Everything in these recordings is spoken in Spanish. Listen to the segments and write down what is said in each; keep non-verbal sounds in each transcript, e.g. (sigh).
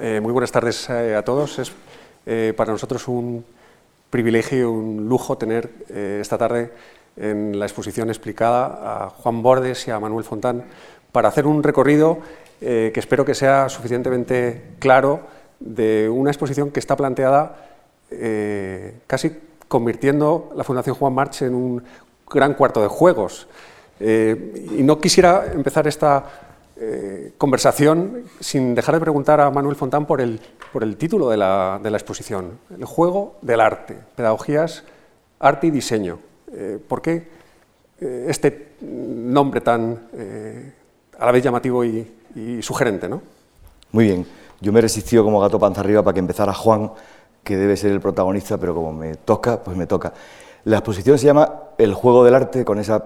Eh, muy buenas tardes eh, a todos. Es eh, para nosotros un privilegio y un lujo tener esta tarde en la exposición explicada a Juan Bordes y a Manuel Fontán para hacer un recorrido que espero que sea suficientemente claro de una exposición que está planteada casi convirtiendo la Fundación Juan March en un gran cuarto de juegos. y no quisiera empezar esta eh, conversación sin dejar de preguntar a Manuel Fontán por el, por el título de la, de la, exposición, El juego del arte, pedagogías, arte y diseño. Eh, ¿Por qué eh, este nombre tan a la vez llamativo y, sugerente? ¿no? Muy bien, yo me he resistido como gato panza arriba para que empezara Juan, que debe ser el protagonista, pero como me toca, pues me toca. La exposición se llama El juego del arte, con esa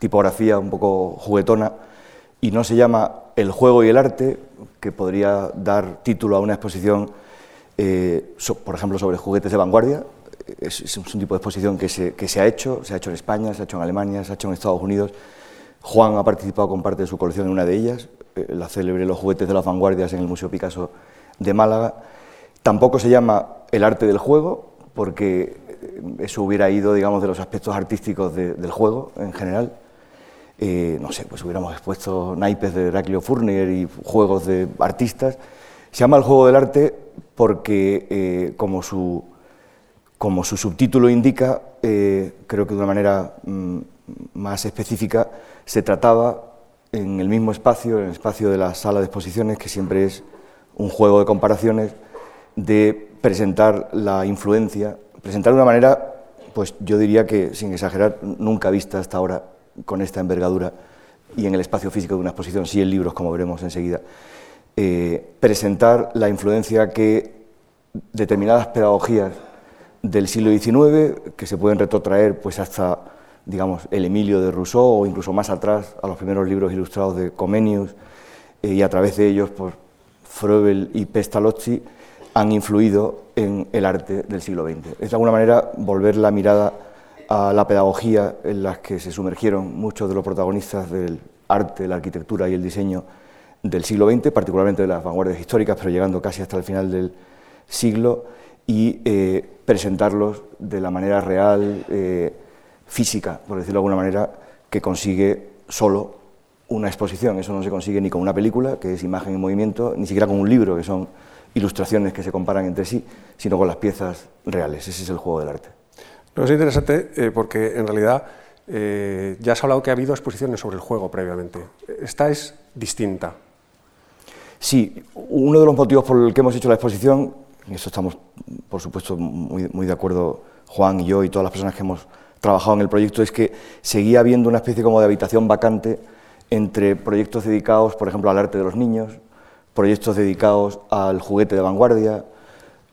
tipografía un poco juguetona y no se llama El juego y el arte, que podría dar título a una exposición, eh, por ejemplo, sobre juguetes de vanguardia. Es, un tipo de exposición que se, ha hecho, se ha hecho en España, se ha hecho en Alemania, se ha hecho en Estados Unidos. Juan ha participado con parte de su colección en una de ellas, eh, la célebre Los juguetes de las vanguardias en el Museo Picasso de Málaga. Tampoco se llama El arte del juego, porque eh, eso hubiera ido, digamos, de los aspectos artísticos del juego en general. Eh, no sé, pues hubiéramos expuesto naipes de Heraclio Fournier y juegos de artistas. Se llama el juego del arte porque, eh, como, su, como su subtítulo indica, eh, creo que de una manera mm, más específica, se trataba en el mismo espacio, en el espacio de la sala de exposiciones, que siempre es un juego de comparaciones, de presentar la influencia, presentar de una manera, pues yo diría que, sin exagerar, nunca vista hasta ahora con esta envergadura y en el espacio físico de una exposición, sí en libros, como veremos enseguida, eh, presentar la influencia que determinadas pedagogías del siglo XIX, que se pueden retrotraer pues, hasta digamos, el Emilio de Rousseau o incluso más atrás a los primeros libros ilustrados de Comenius eh, y a través de ellos por Froebel y Pestalozzi, han influido en el arte del siglo XX. Es de alguna manera volver la mirada a la pedagogía en la que se sumergieron muchos de los protagonistas del arte, la arquitectura y el diseño del siglo XX, particularmente de las vanguardias históricas, pero llegando casi hasta el final del siglo, y eh, presentarlos de la manera real, eh, física, por decirlo de alguna manera, que consigue solo una exposición. Eso no se consigue ni con una película, que es imagen en movimiento, ni siquiera con un libro, que son ilustraciones que se comparan entre sí, sino con las piezas reales. Ese es el juego del arte es interesante eh, porque en realidad eh, ya has hablado que ha habido exposiciones sobre el juego previamente. Esta es distinta. Sí, uno de los motivos por el que hemos hecho la exposición, y eso estamos por supuesto muy, muy de acuerdo Juan y yo y todas las personas que hemos trabajado en el proyecto, es que seguía habiendo una especie como de habitación vacante entre proyectos dedicados, por ejemplo, al arte de los niños, proyectos dedicados al juguete de vanguardia,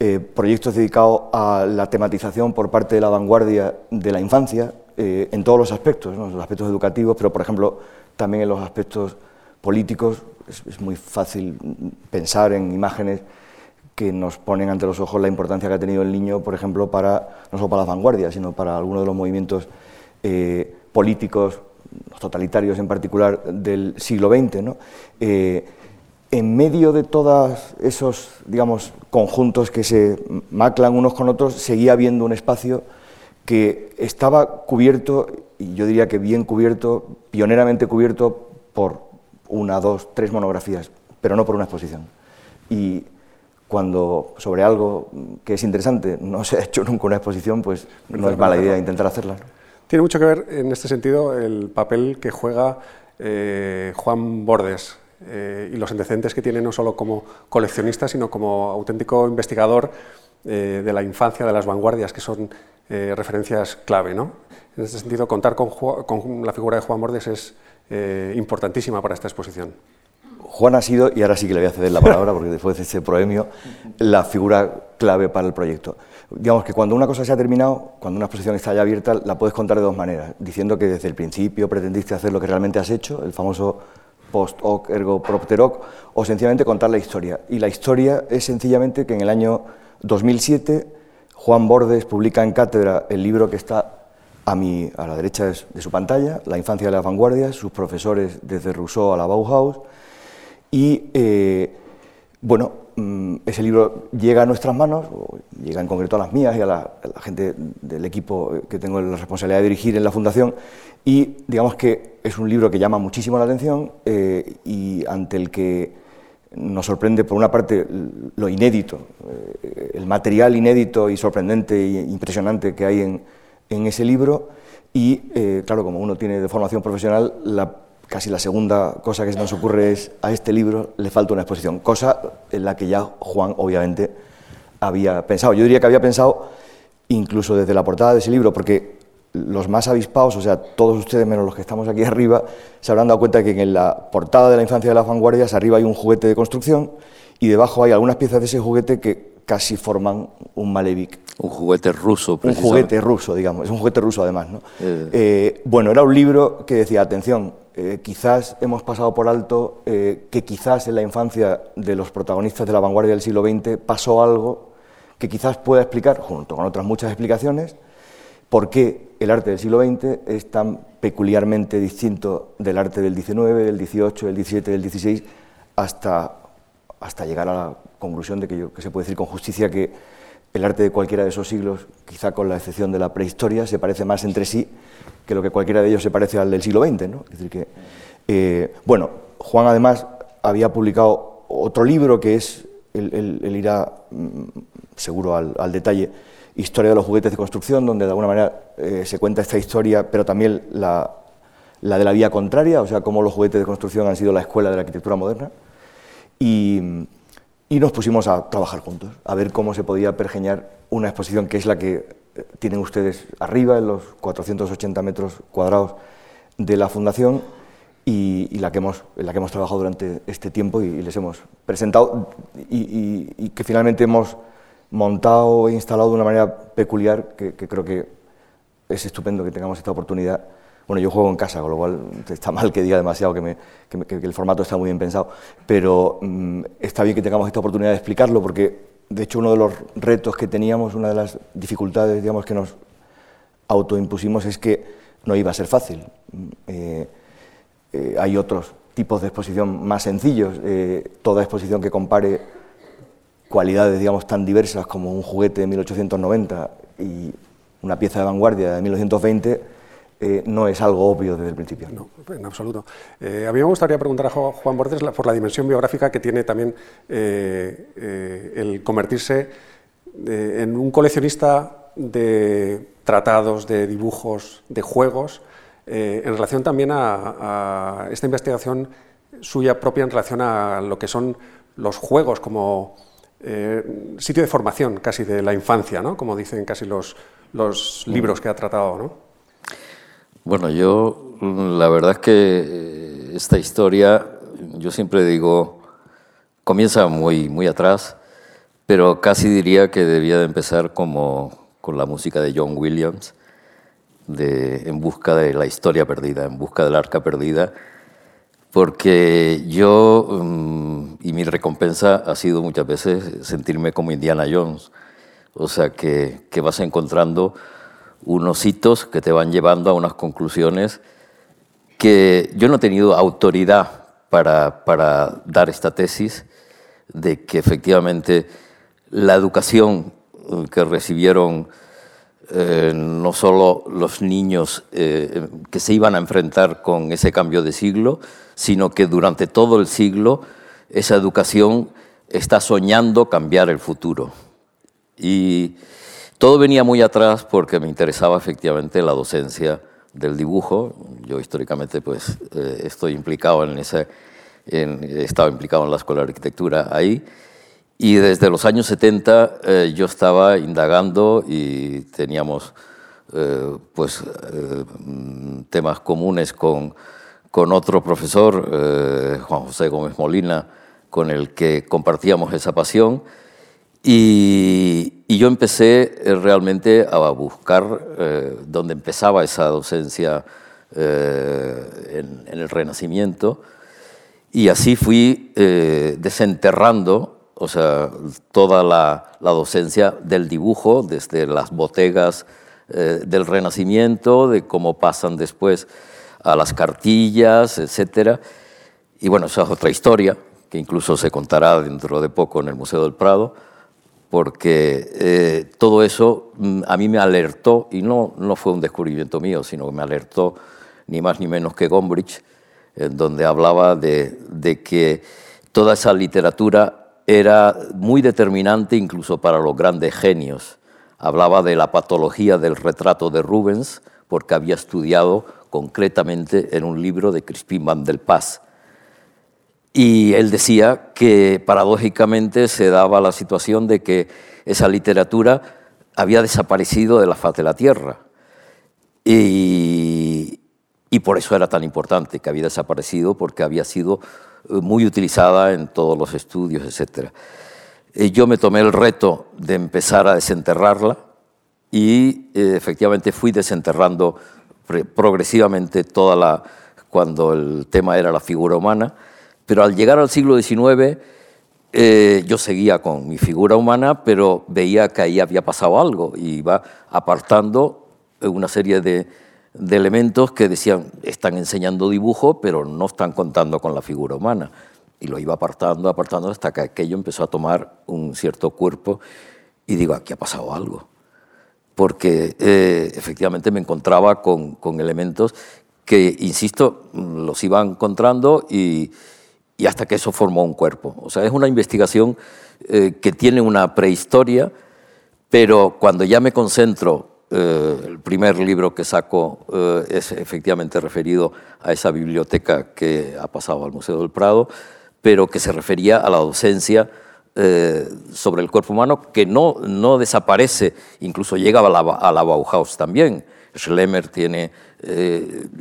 eh, proyectos dedicados a la tematización por parte de la vanguardia de la infancia, eh, en todos los aspectos, los aspectos educativos, pero por ejemplo también en los aspectos políticos. Es, muy fácil pensar en imágenes que nos ponen ante los ojos la importancia que ha tenido el niño, por ejemplo, no solo para las vanguardias, sino para algunos de los movimientos eh, políticos, los totalitarios en particular, del siglo XX. En medio de todos esos, digamos, conjuntos que se maclan unos con otros, seguía habiendo un espacio que estaba cubierto, y yo diría que bien cubierto, pioneramente cubierto por una, dos, tres monografías, pero no por una exposición. Y cuando sobre algo que es interesante no se ha hecho nunca una exposición, pues no es mala idea intentar hacerla. Tiene mucho que ver en este sentido el papel que juega eh, Juan Bordes eh, y los antecedentes que tiene no solo como coleccionista, sino como auténtico investigador eh, de la infancia, de las vanguardias, que son eh, referencias clave. ¿no? En este sentido, contar con, con, la figura de Juan Bordes es importantísima para esta exposición. Juan ha sido, y ahora sí que le voy a ceder la palabra, porque después de este proemio, la figura clave para el proyecto. Digamos que cuando una cosa se ha terminado, cuando una exposición está ya abierta, la puedes contar de dos maneras, diciendo que desde el principio pretendiste hacer lo que realmente has hecho, el famoso post hoc ergo propter hoc, o sencillamente contar la historia. Y la historia es sencillamente que en el año 2007 Juan Bordes publica en cátedra el libro que está a, mi, a la derecha de su pantalla, La infancia de las vanguardias, sus profesores desde Rousseau a la Bauhaus, y eh, bueno, mm, ese libro llega a nuestras manos, llega en concreto a las mías y a la, gente del equipo que tengo la responsabilidad de dirigir en la Fundación, y digamos que es un libro que llama muchísimo la atención eh, y ante el que nos sorprende, por una parte, lo inédito, eh, el material inédito y sorprendente e impresionante que hay en, en ese libro, y, eh, claro, como uno tiene de formación profesional, la casi la segunda cosa que se nos ocurre es a este libro le falta una exposición, cosa en la que ya Juan obviamente había pensado. Yo diría que había pensado incluso desde la portada de ese libro, porque los más avispados, o sea, todos ustedes menos los que estamos aquí (laughs) arriba, se habrán dado cuenta que en la portada de la infancia de las vanguardias arriba hay un juguete de construcción y debajo hay algunas piezas de ese juguete que casi forman un Malevich. Un juguete ruso, Un juguete ruso, digamos, es un juguete ruso además. ¿no? Eh. Eh, bueno, era un libro que decía, atención, eh, quizás hemos pasado por alto que quizás en la infancia de los protagonistas de la vanguardia del siglo XX pasó algo que quizás pueda explicar, junto con otras muchas explicaciones, por qué el arte del siglo XX es tan peculiarmente distinto del arte del XIX, del XVIII, del XVII, del XVI, hasta, hasta llegar a la conclusión de que, yo, que se puede decir con justicia que el arte de cualquiera de esos siglos, quizá con la excepción de la prehistoria, se parece más entre sí que lo que cualquiera de ellos se parece al del siglo XX. ¿no? Es decir que, eh, bueno, Juan además había publicado otro libro que es, él, irá mm, seguro al, detalle, Historia de los juguetes de construcción, donde de alguna manera eh, se cuenta esta historia, pero también la, la, de la vía contraria, o sea, cómo los juguetes de construcción han sido la escuela de la arquitectura moderna. Y, y nos pusimos a trabajar juntos, a ver cómo se podía pergeñar una exposición que es la que eh, tienen ustedes arriba, en los 480 metros cuadrados de la Fundación, y, la, que hemos, la que hemos trabajado durante este tiempo y, les hemos presentado, y, que finalmente hemos montado e instalado de una manera peculiar, que creo que es estupendo que tengamos esta oportunidad bueno, yo juego en casa, con lo cual (laughs) está mal que diga demasiado que, el formato está muy bien pensado, pero mm, está bien que tengamos esta oportunidad de explicarlo, porque de hecho uno de los retos que teníamos, una de las dificultades digamos, que nos autoimpusimos es que no iba a ser fácil. Mm, eh, eh, hay otros tipos de exposición más sencillos, eh, toda exposición que compare cualidades digamos, tan diversas como un juguete de 1890 y una pieza de vanguardia de 1920 eh, no es algo obvio desde el principio. No, en absoluto. Eh, a mí me gustaría preguntar a Juan Borges por la dimensión biográfica que tiene también eh, el convertirse en un coleccionista de tratados, de dibujos, de juegos, en relación también a, esta investigación suya propia en relación a lo que son los juegos como sitio de formación casi de la infancia, ¿no? como dicen casi los, los libros que ha tratado. ¿no? Bueno, yo la verdad es que eh, esta historia, yo siempre digo, comienza muy, muy atrás, pero casi diría que debía de empezar como con la música de John Williams, de En busca de la historia perdida, en busca del arca perdida, porque yo mm, y mi recompensa ha sido muchas veces sentirme como Indiana Jones, o sea que, que vas encontrando unos hitos que te van llevando a unas conclusiones que yo no he tenido autoridad para, para dar esta tesis de que efectivamente la educación que recibieron eh, no solo los niños eh, que se iban a enfrentar con ese cambio de siglo, sino que durante todo el siglo esa educación está soñando cambiar el futuro. Y todo venía muy atrás porque me interesaba efectivamente la docencia del dibujo. Yo históricamente pues eh, estoy implicado en ese, he estado implicado en la Escuela de Arquitectura ahí. Y desde los años 70 eh, yo estaba indagando y teníamos eh, pues, temas comunes con, con otro profesor, Juan José Gómez Molina, con el que compartíamos esa pasión. Y, yo empecé eh, realmente a buscar eh, dónde empezaba esa docencia eh, en, el Renacimiento. Y así fui desenterrando, o sea, toda la, docencia del dibujo, desde las botegas del Renacimiento, de cómo pasan después a las cartillas, etc. Y bueno, esa es otra historia que incluso se contará dentro de poco en el Museo del Prado, porque eh, todo eso mm, a mí me alertó, y no, no fue un descubrimiento mío, sino que me alertó ni más ni menos que Gombrich, en donde hablaba de, de que toda esa literatura era muy determinante incluso para los grandes genios. Hablaba de la patología del retrato de Rubens, porque había estudiado concretamente en un libro de Crispin van del Paz, y él decía que paradójicamente se daba la situación de que esa literatura había desaparecido de la faz de la tierra. Y, por eso era tan importante que había desaparecido, porque había sido muy utilizada en todos los estudios, etc. Y yo me tomé el reto de empezar a desenterrarla y eh, efectivamente fui desenterrando progresivamente toda la, cuando el tema era la figura humana, pero al llegar al siglo XIX, eh, yo seguía con mi figura humana, pero veía que ahí había pasado algo y iba apartando una serie de, elementos que decían, están enseñando dibujo, pero no están contando con la figura humana. Y lo iba apartando, apartando, hasta que aquello empezó a tomar un cierto cuerpo y digo, aquí ha pasado algo. Porque eh, efectivamente me encontraba con, con elementos que, insisto, los iba encontrando y, y hasta que eso formó un cuerpo. O sea, es una investigación eh, que tiene una prehistoria, pero cuando ya me concentro, eh, el primer libro que saco eh, es efectivamente referido a esa biblioteca que ha pasado al Museo del Prado, pero que se refería a la docencia sobre el cuerpo humano, que no, no desaparece, incluso llega a la, a la Bauhaus también. Schlemmer tiene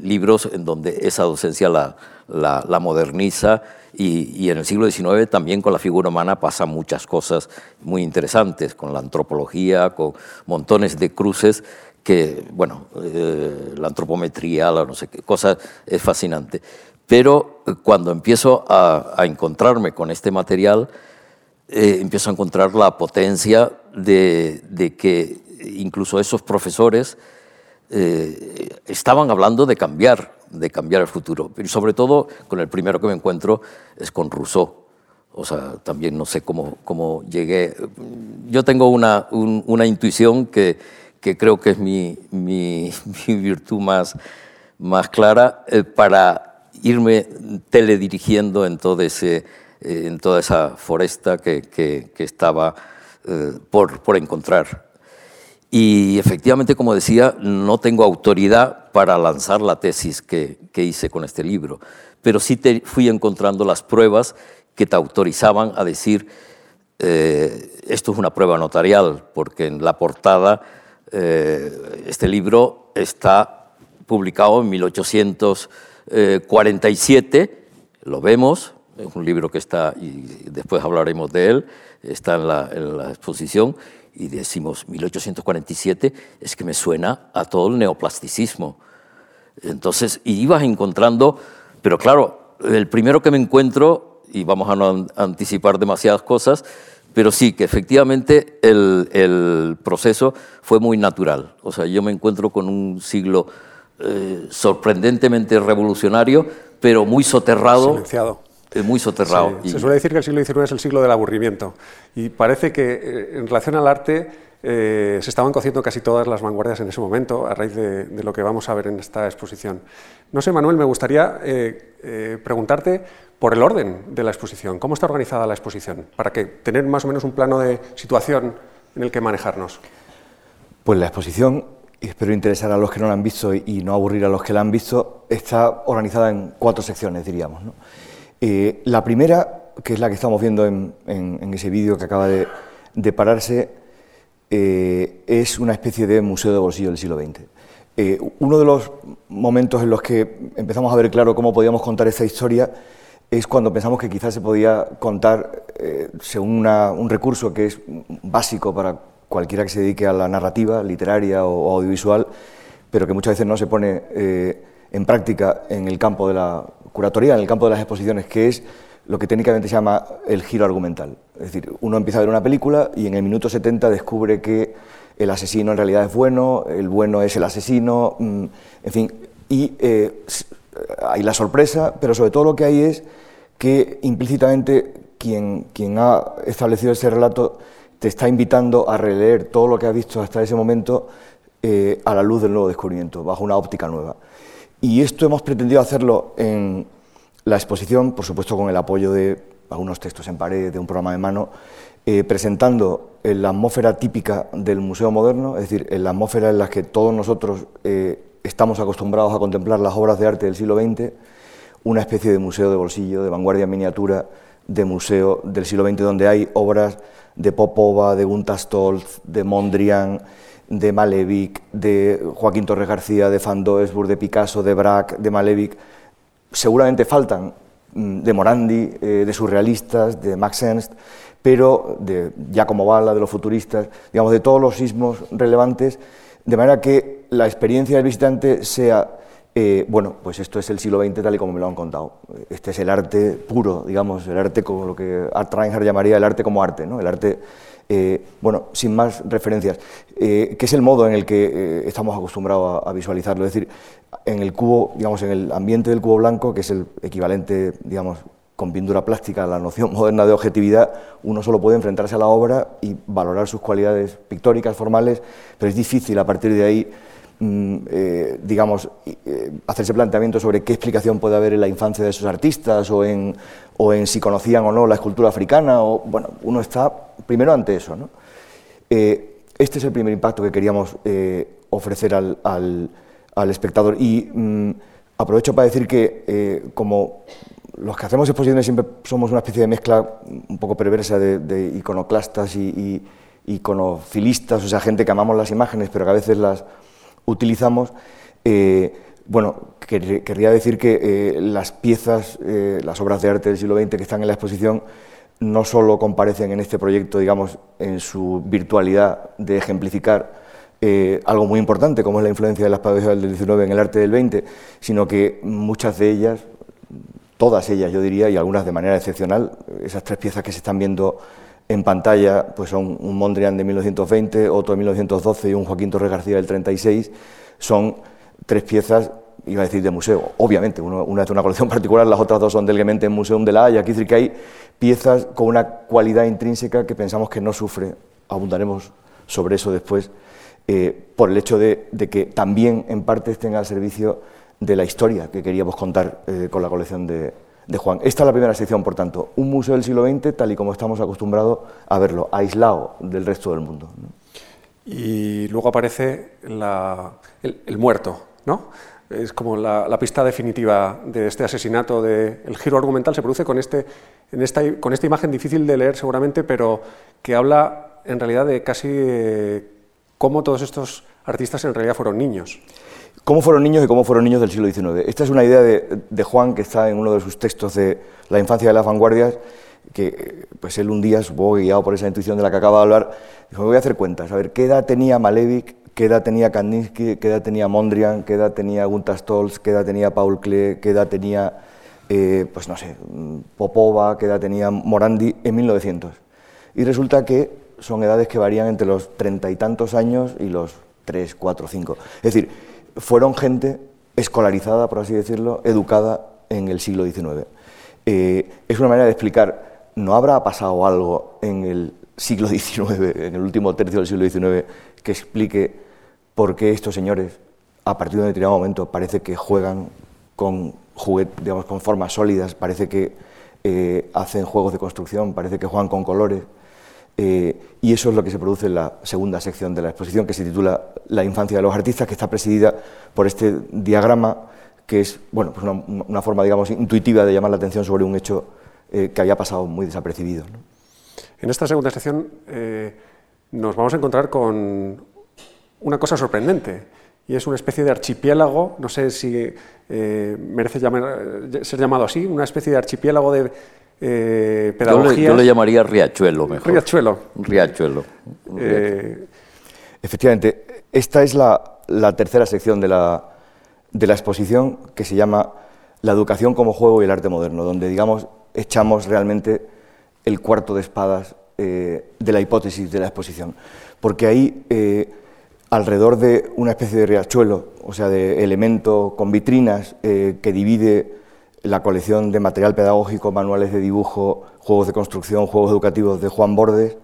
libros en donde esa docencia la, la, la moderniza y, en el siglo XIX también con la figura humana pasan muchas cosas muy interesantes, con la antropología, con montones de cruces que, bueno, eh, la antropometría, la no sé qué, cosa es fascinante. Pero eh, cuando empiezo a, encontrarme con este material, eh, empiezo a encontrar la potencia de, de que incluso esos profesores estaban hablando de cambiar de cambiar el futuro. Y sobre todo, con el primero que me encuentro es con Rousseau. O sea, también no sé cómo, cómo llegué. Yo tengo una, una intuición que, que, creo que es mi, (laughs) mi, virtud más, más clara eh, para irme teledirigiendo en, todo ese, eh, en toda esa foresta que, que, que estaba eh, por, por encontrar. Y efectivamente, como decía, no tengo autoridad para lanzar la tesis que, hice con este libro, pero sí te fui encontrando las pruebas que te autorizaban a decir, eh, esto es una prueba notarial, porque en la portada eh, este libro está publicado en 1847, lo vemos, es un libro que está, y después hablaremos de él, está en la exposición, y decimos 1847, es que me suena a todo el neoplasticismo. Entonces, y ibas encontrando, pero claro, el primero que me encuentro, y vamos a no anticipar demasiadas cosas, pero sí que efectivamente el, el proceso fue muy natural. O sea, yo me encuentro con un siglo eh, sorprendentemente revolucionario, pero muy soterrado. Silenciado muy soterrado. Se suele decir que el siglo XIX es el siglo del aburrimiento y parece que eh, en relación al arte eh, se estaban cociendo casi todas las vanguardias en ese momento a raíz de, lo que vamos a ver en esta exposición. No sé, Manuel, me gustaría eh, preguntarte por el orden de la exposición. ¿Cómo está organizada la exposición? Para que tener más o menos un plano de situación en el que manejarnos. Pues la exposición, y espero interesar a los que no la han visto y no aburrir a los que la han visto, está organizada en cuatro secciones, diríamos. ¿no? Eh, la primera, que es la que estamos viendo en, ese vídeo que acaba de, pararse, eh, es una especie de museo de bolsillo del siglo XX. Eh, uno de los momentos en los que empezamos a ver claro cómo podíamos contar esta historia es cuando pensamos que quizás se podía contar según un recurso que es básico para cualquiera que se dedique a la narrativa literaria o audiovisual, pero que muchas veces no se pone en práctica en el campo de la curatoría, en el campo de las exposiciones, que es lo que técnicamente se llama el giro argumental. Es decir, uno empieza a ver una película y en el minuto 70 descubre que el asesino en realidad es bueno, el bueno es el asesino, mm, en fin, y eh, hay la sorpresa, pero sobre todo lo que hay es que implícitamente quien, quien ha establecido ese relato te está invitando a releer todo lo que has visto hasta ese momento eh, a la luz del nuevo descubrimiento, bajo una óptica nueva. Y esto hemos pretendido hacerlo en la exposición, por supuesto con el apoyo de algunos textos en pared, de un programa de mano, eh, presentando la atmósfera típica del Museo Moderno, es decir, en la atmósfera en la que todos nosotros eh, estamos acostumbrados a contemplar las obras de arte del siglo XX, una especie de museo de bolsillo, de vanguardia miniatura, de museo del siglo XX, donde hay obras de Popova, de Gunta Stolz, de Mondrian, de Malevich, de Joaquín Torres García, de Van Doesburg, de Picasso, de Braque, de Malevich. Seguramente faltan mm, de Morandi, eh, de surrealistas, de Max Ernst, pero de Giacomo Balla, de los futuristas, digamos, de todos los sismos relevantes, de manera que la experiencia del visitante sea eh, bueno, pues esto es el siglo XX tal y como me lo han contado. Este es el arte puro, digamos, el arte como lo que Art Reinhardt llamaría el arte como arte, ¿no? El arte, eh, bueno, sin más referencias, eh, que es el modo en el que estamos acostumbrados a, visualizarlo. Es decir, en el cubo, digamos, en el ambiente del cubo blanco, que es el equivalente, digamos, con pintura plástica a la noción (laughs) moderna de objetividad, uno solo puede enfrentarse a la obra y valorar sus cualidades pictóricas, formales, pero es difícil a partir de ahí eh, digamos, eh, hacerse planteamiento sobre qué explicación puede haber en la infancia de esos artistas o en, o en si conocían o no la escultura africana. O, bueno, uno está primero ante eso. ¿no? Eh, este es el primer impacto que queríamos ofrecer al, al, espectador. Y mm, aprovecho para decir que, como los que hacemos exposiciones siempre somos una especie de mezcla un poco perversa de, iconoclastas y, y iconofilistas, o sea, gente que amamos las imágenes, pero que a veces las utilizamos, eh, bueno, querría decir que eh, las piezas, eh, las obras de arte del siglo XX que están en la exposición no solo comparecen en este proyecto, digamos, en su virtualidad de ejemplificar algo muy importante, como es la influencia de las pedagogías del XIX en el arte del XX, sino que muchas de ellas, todas ellas yo diría, y algunas de manera excepcional, esas tres piezas que se están viendo en pantalla pues son un Mondrian de 1920, otro de 1912 y un Joaquín Torres García del 36. Son tres piezas, iba a decir, de museo. Obviamente, una es de una colección (laughs) particular, las otras dos son del Gemente Museum de la Haya. Aquí decir que hay piezas con una cualidad intrínseca que pensamos que no sufre. Abundaremos sobre eso después, eh, por el hecho de, que también en parte estén al servicio de la historia que queríamos contar eh, con la colección de, de Juan. Esta es la primera sección, por tanto, un museo del siglo XX tal y como estamos acostumbrados a verlo, aislado del resto del mundo. Y luego aparece el, muerto, ¿no? Es como la, pista definitiva de este asesinato. De, el giro argumental se produce con, este, con esta imagen difícil de leer seguramente, pero que habla en realidad de casi eh, cómo todos estos artistas en realidad fueron niños. ¿Cómo fueron niños y cómo fueron niños del siglo XIX? Esta es una idea de, Juan que está en uno de sus textos de La infancia de las vanguardias, que pues él un día, supongo guiado por esa intuición de la que acaba de hablar, dijo, me voy a hacer cuentas, a ver, ¿qué edad tenía Malevich, qué edad tenía Kandinsky, qué edad tenía Mondrian, qué edad tenía Gunther Stolz, qué edad tenía Paul Klee, qué edad tenía, eh, pues no sé, Popova, qué edad tenía Morandi en 1900? Y resulta que son edades que varían entre los treinta y tantos años y los tres, cuatro, cinco. Es decir, fueron gente escolarizada, por así decirlo, educada en el siglo XIX. Eh, es una manera de explicar, ¿no habrá pasado algo en el siglo XIX, en el último tercio del siglo XIX, que explique por qué estos señores, a partir de un determinado momento, parece que juegan con digamos, con formas sólidas, parece que eh, hacen juegos de construcción, parece que juegan con colores? Eh, y eso es lo que se produce en la segunda sección de la exposición, que se titula La infancia de los artistas, que está presidida por este diagrama, que es bueno, pues una, forma digamos, intuitiva de llamar la atención sobre un hecho eh, que había pasado muy desapercibido. En esta segunda sección eh, nos vamos a encontrar con una cosa sorprendente, y es una especie de archipiélago, no sé si merece ser llamado así, una especie de archipiélago de eh, yo le, llamaría riachuelo mejor. Riachuelo. Riachuelo. Eh, efectivamente, esta es la, tercera sección de la, de la, exposición que se llama La educación como juego y el arte moderno, donde, digamos, echamos realmente el cuarto de espadas eh, de la hipótesis de la exposición. Porque ahí, alrededor de una especie de riachuelo, o sea, de elemento con vitrinas que divide la colección de material pedagógico, manuales de dibujo, juegos de construcción, juegos educativos de Juan Bordes,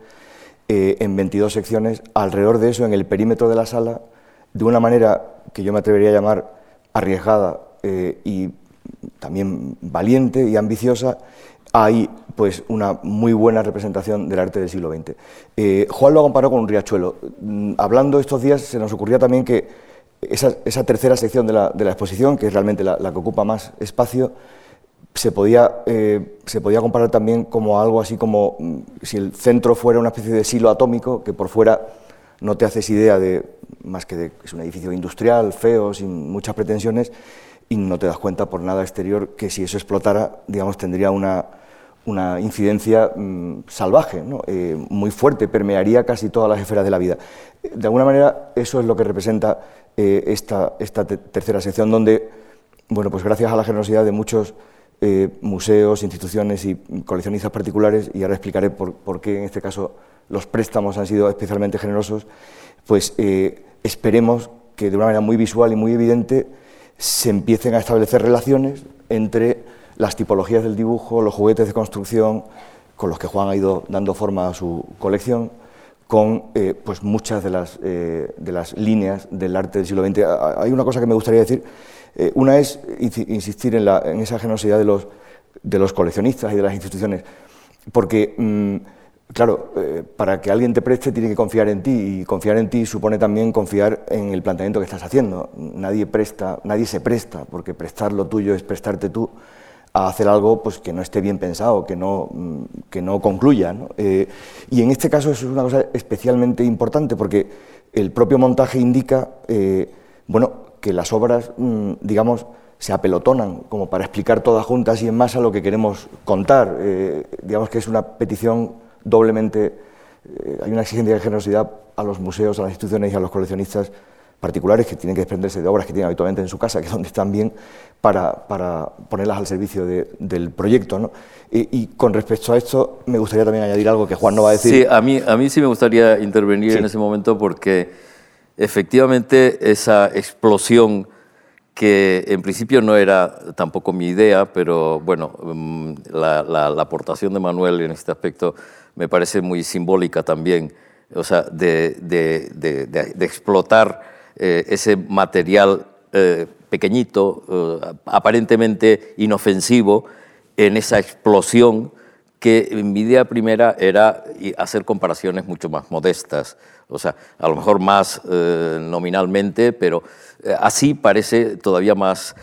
eh, en 22 secciones, alrededor de eso, en el perímetro de la sala, de una manera que yo me atrevería a llamar arriesgada eh, y también valiente y ambiciosa, hay pues una muy buena representación del arte del siglo XX. Eh, Juan lo comparó con un riachuelo. Mm, hablando estos días se nos ocurría también que esa, tercera sección de la, exposición, que es realmente la, que ocupa más espacio, se podía, eh, se podía comparar también como algo así como mm, si el centro fuera una especie de silo atómico que por fuera no te haces idea de más que de que es un edificio industrial, feo, sin muchas pretensiones, y no te das cuenta por nada exterior que si eso explotara, digamos, tendría una, una incidencia mm, salvaje, eh, muy fuerte, permearía casi todas las esferas de la vida. De alguna manera, eso es lo que representa eh, esta, tercera sección, donde, bueno, pues gracias a la generosidad de muchos eh, museos, instituciones y coleccionistas particulares, y ahora explicaré por, por, qué en este caso los préstamos han sido especialmente generosos, pues esperemos que de una manera muy visual y muy evidente se empiecen a establecer relaciones entre las tipologías del dibujo, los juguetes de construcción con los que Juan ha ido dando forma a su colección, con eh, pues muchas de las, eh, de las líneas del arte del siglo XX. Hay una cosa que me gustaría decir. Eh, una es insistir en, la, en, esa generosidad de los, de los coleccionistas y de las instituciones, porque mm, Claro, para que alguien te preste tiene que confiar en ti y confiar en ti supone también confiar en el planteamiento que estás haciendo. Nadie presta, nadie se presta, porque prestar lo tuyo es prestarte tú a hacer algo pues, que no esté bien pensado, que no, mm, que no concluya. Eh, y en este caso eso es una cosa especialmente importante porque el propio montaje indica eh, bueno, que las obras, mm, digamos, se apelotonan como para explicar todas juntas y en masa lo que queremos contar. digamos que es una petición doblemente, eh, hay una exigencia de generosidad a los museos, a las instituciones y a los coleccionistas particulares que tienen que desprenderse de obras que tienen habitualmente en su casa, que es donde están bien, para, para ponerlas al servicio del proyecto. ¿no? Y, con respecto a esto, me gustaría también añadir algo que Juan no va a decir. Sí, a mí, a mí sí me gustaría intervenir en ese momento porque efectivamente esa explosión que en principio no era tampoco mi idea, pero bueno, mm, la, la aportación de Manuel en este aspecto me parece muy simbólica también, o sea, de, explotar eh, ese material eh, pequeñito, eh, aparentemente inofensivo, en esa explosión que mi idea primera era hacer comparaciones mucho más modestas, o sea, a lo mejor más nominalmente, pero así parece todavía más,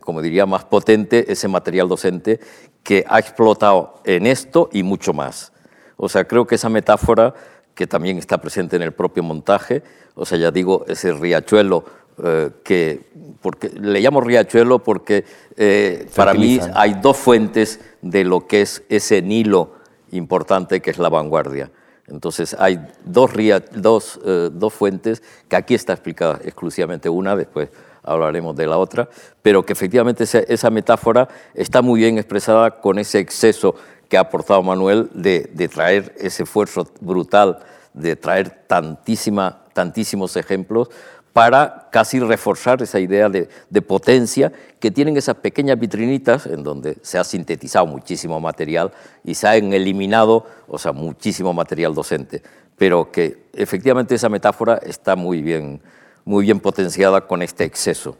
como diría, más potente ese material docente que ha explotado en esto y mucho más. O sea, creo que esa metáfora, que también está presente en el propio montaje, o sea, ya digo, ese riachuelo eh, que porque, le llamo riachuelo porque eh, para mí hay dos fuentes de lo que es ese Nilo importante que es la vanguardia. Entonces hay dos, dos, eh, dos fuentes que aquí está explicada exclusivamente una, después hablaremos de la otra, pero que efectivamente esa, metáfora está muy bien expresada con ese exceso que ha aportado Manuel de, traer ese esfuerzo brutal, de traer tantísima, tantísimos ejemplos para casi reforzar esa idea de, potencia que tienen esas pequeñas vitrinitas en donde se ha sintetizado muchísimo material y se han eliminado, o sea, muchísimo material docente, pero que efectivamente esa metáfora está muy bien, muy bien potenciada con este exceso.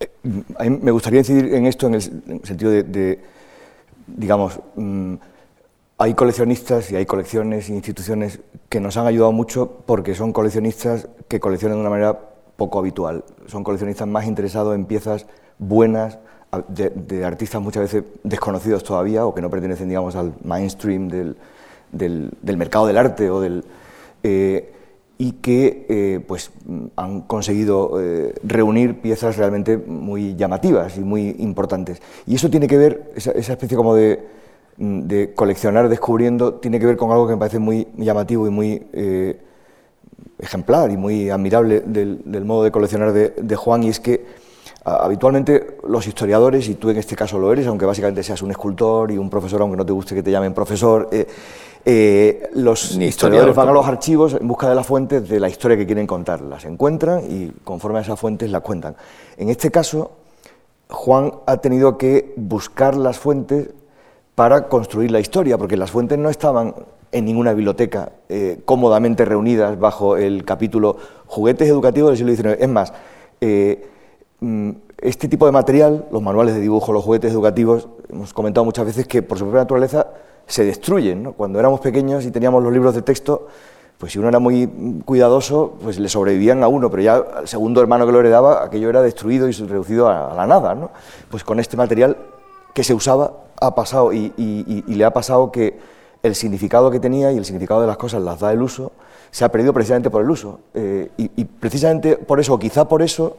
Eh, me gustaría incidir en esto en el sentido de, digamos, mm, hay coleccionistas y hay colecciones e instituciones que nos han ayudado mucho porque son coleccionistas que coleccionan de una manera poco habitual. Son coleccionistas más interesados en piezas buenas, de, artistas muchas veces desconocidos todavía o que no pertenecen, digamos, al mainstream del, del, mercado del arte o del... Eh, y que eh, pues, han conseguido eh, reunir piezas realmente muy llamativas y muy importantes. Y eso tiene que ver, esa, especie como de, de, coleccionar descubriendo, tiene que ver con algo que me parece muy llamativo y muy eh, ejemplar y muy admirable del, modo de coleccionar de, Juan, y es que habitualmente los historiadores, y tú en este caso lo eres, aunque básicamente seas un escultor y un profesor, aunque no te guste que te llamen profesor, eh, los historiadores van a los archivos en busca de las fuentes de la historia que quieren contar. Las encuentran y conforme a esas fuentes las cuentan. En este caso, Juan ha tenido que buscar las fuentes para construir la historia, porque las fuentes no estaban en ninguna biblioteca eh, cómodamente reunidas bajo el capítulo juguetes educativos del siglo XIX. Es más, eh, mm, este tipo de material, los manuales de dibujo, los juguetes educativos, hemos comentado muchas veces que por su propia naturaleza se destruyen. Cuando éramos pequeños y teníamos los libros de texto, pues si uno era muy cuidadoso, pues le sobrevivían a uno, pero ya al segundo hermano que lo heredaba, aquello era destruido y reducido a, la nada. ¿no? Pues con este material que se usaba ha pasado y, le ha pasado que el significado que tenía y el significado de las cosas las da el uso, se ha perdido precisamente por el uso. Eh, y, precisamente por eso, o quizá por eso,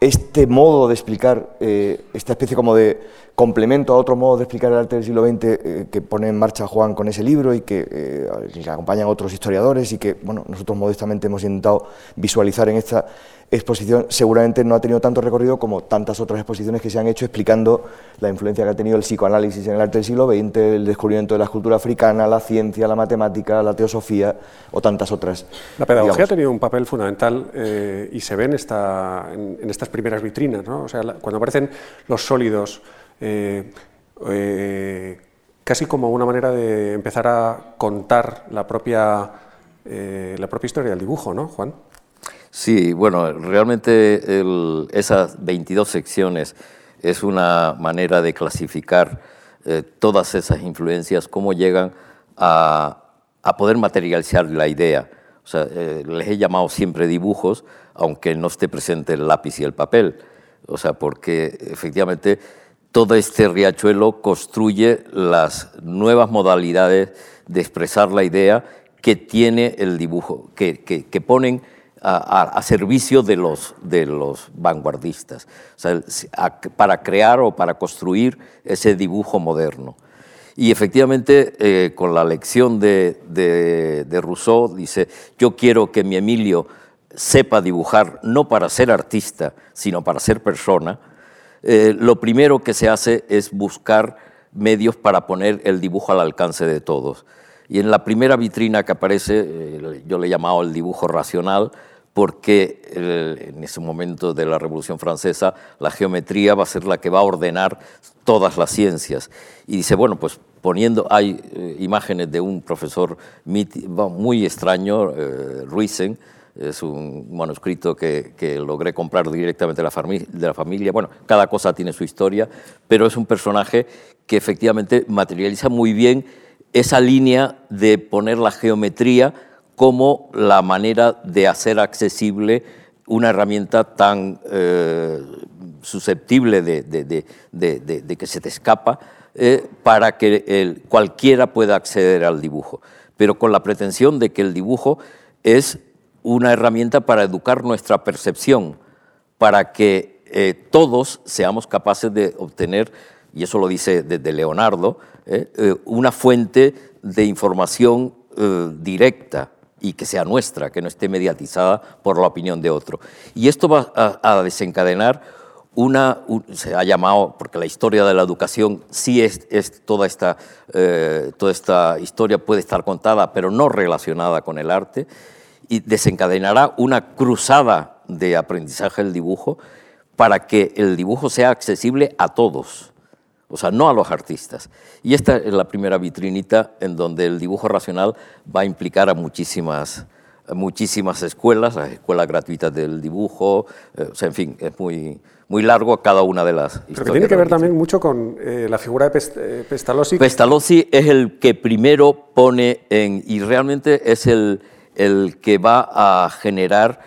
este modo de explicar, eh, esta especie como de complemento a otro modo de explicar el arte del siglo XX eh, que pone en marcha Juan con ese libro y que, eh, acompañan otros historiadores y que bueno, nosotros modestamente hemos intentado visualizar en esta exposición, seguramente no ha tenido tanto recorrido como tantas otras exposiciones que se han hecho explicando la influencia que ha tenido el psicoanálisis en el arte del siglo XX, el descubrimiento de la escultura africana, la ciencia, la matemática, la teosofía o tantas otras. La pedagogía ha tenido un papel fundamental eh, y se ve en, esta, en, estas primeras vitrinas, ¿no? o sea, cuando aparecen los sólidos, eh, eh, casi como una manera de empezar a contar la propia, la propia historia del dibujo, ¿no, Juan? Sí, bueno, realmente esas 22 secciones es una manera de clasificar eh, todas esas influencias, cómo llegan a, poder materializar la idea. O sea, eh, les he llamado siempre dibujos, aunque no esté presente el lápiz y el papel. O sea, porque efectivamente todo este riachuelo construye las nuevas modalidades de expresar la idea que tiene el dibujo, que, ponen a, servicio de los, de los vanguardistas, para crear o para construir ese dibujo moderno. Y efectivamente, eh, con la lección de, de, Rousseau, dice, yo quiero que mi Emilio sepa dibujar no para ser artista, sino para ser persona, eh, lo primero que se hace es buscar medios para poner el dibujo al alcance de todos. Y en la primera vitrina que aparece, eh, yo le he llamado el dibujo racional, porque en ese momento de la Revolución Francesa la geometría va a ser la que va a ordenar todas las ciencias. Y dice, bueno, pues poniendo, hay eh, imágenes de un profesor muy extraño, eh, Ruisen, es un manuscrito que, logré comprar directamente de la, familia. Bueno, cada cosa tiene su historia, pero es un personaje que efectivamente materializa muy bien esa línea de poner la geometría como la manera de hacer accesible una herramienta tan eh, susceptible de, que se te escapa eh, para que cualquiera pueda acceder al dibujo, pero con la pretensión de que el dibujo es una herramienta para educar nuestra percepción, para que eh, todos seamos capaces de obtener, y eso lo dice desde Leonardo, una fuente de información directa, y que sea nuestra, que no esté mediatizada por la opinión de otro. Y esto va a, desencadenar una, se ha llamado, porque la historia de la educación sí es, es toda, esta, eh, toda esta historia puede estar contada, pero no relacionada con el arte, y desencadenará una cruzada de aprendizaje del dibujo para que el dibujo sea accesible a todos o sea, no a los artistas. Y esta es la primera vitrinita en donde el dibujo racional va a implicar a muchísimas, muchísimas escuelas, las escuelas gratuitas del dibujo, eh, o sea, en fin, es muy, muy largo cada una de las historias. Pero tiene que ver también mucho con eh, la figura de eh, Pestalozzi. Pestalozzi es el que primero pone en, y realmente es el, el que va a generar,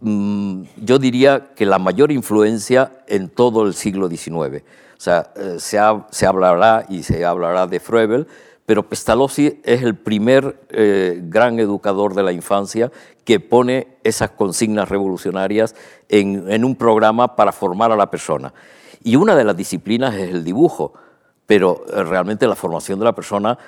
mm, yo diría que la mayor influencia en todo el siglo XIX. O sea, eh, se, hablará y se hablará de Froebel, pero Pestalozzi es el primer eh, gran educador de la infancia que pone esas consignas revolucionarias en, un programa para formar a la persona. Y una de las disciplinas es el dibujo, pero eh, realmente la formación de la persona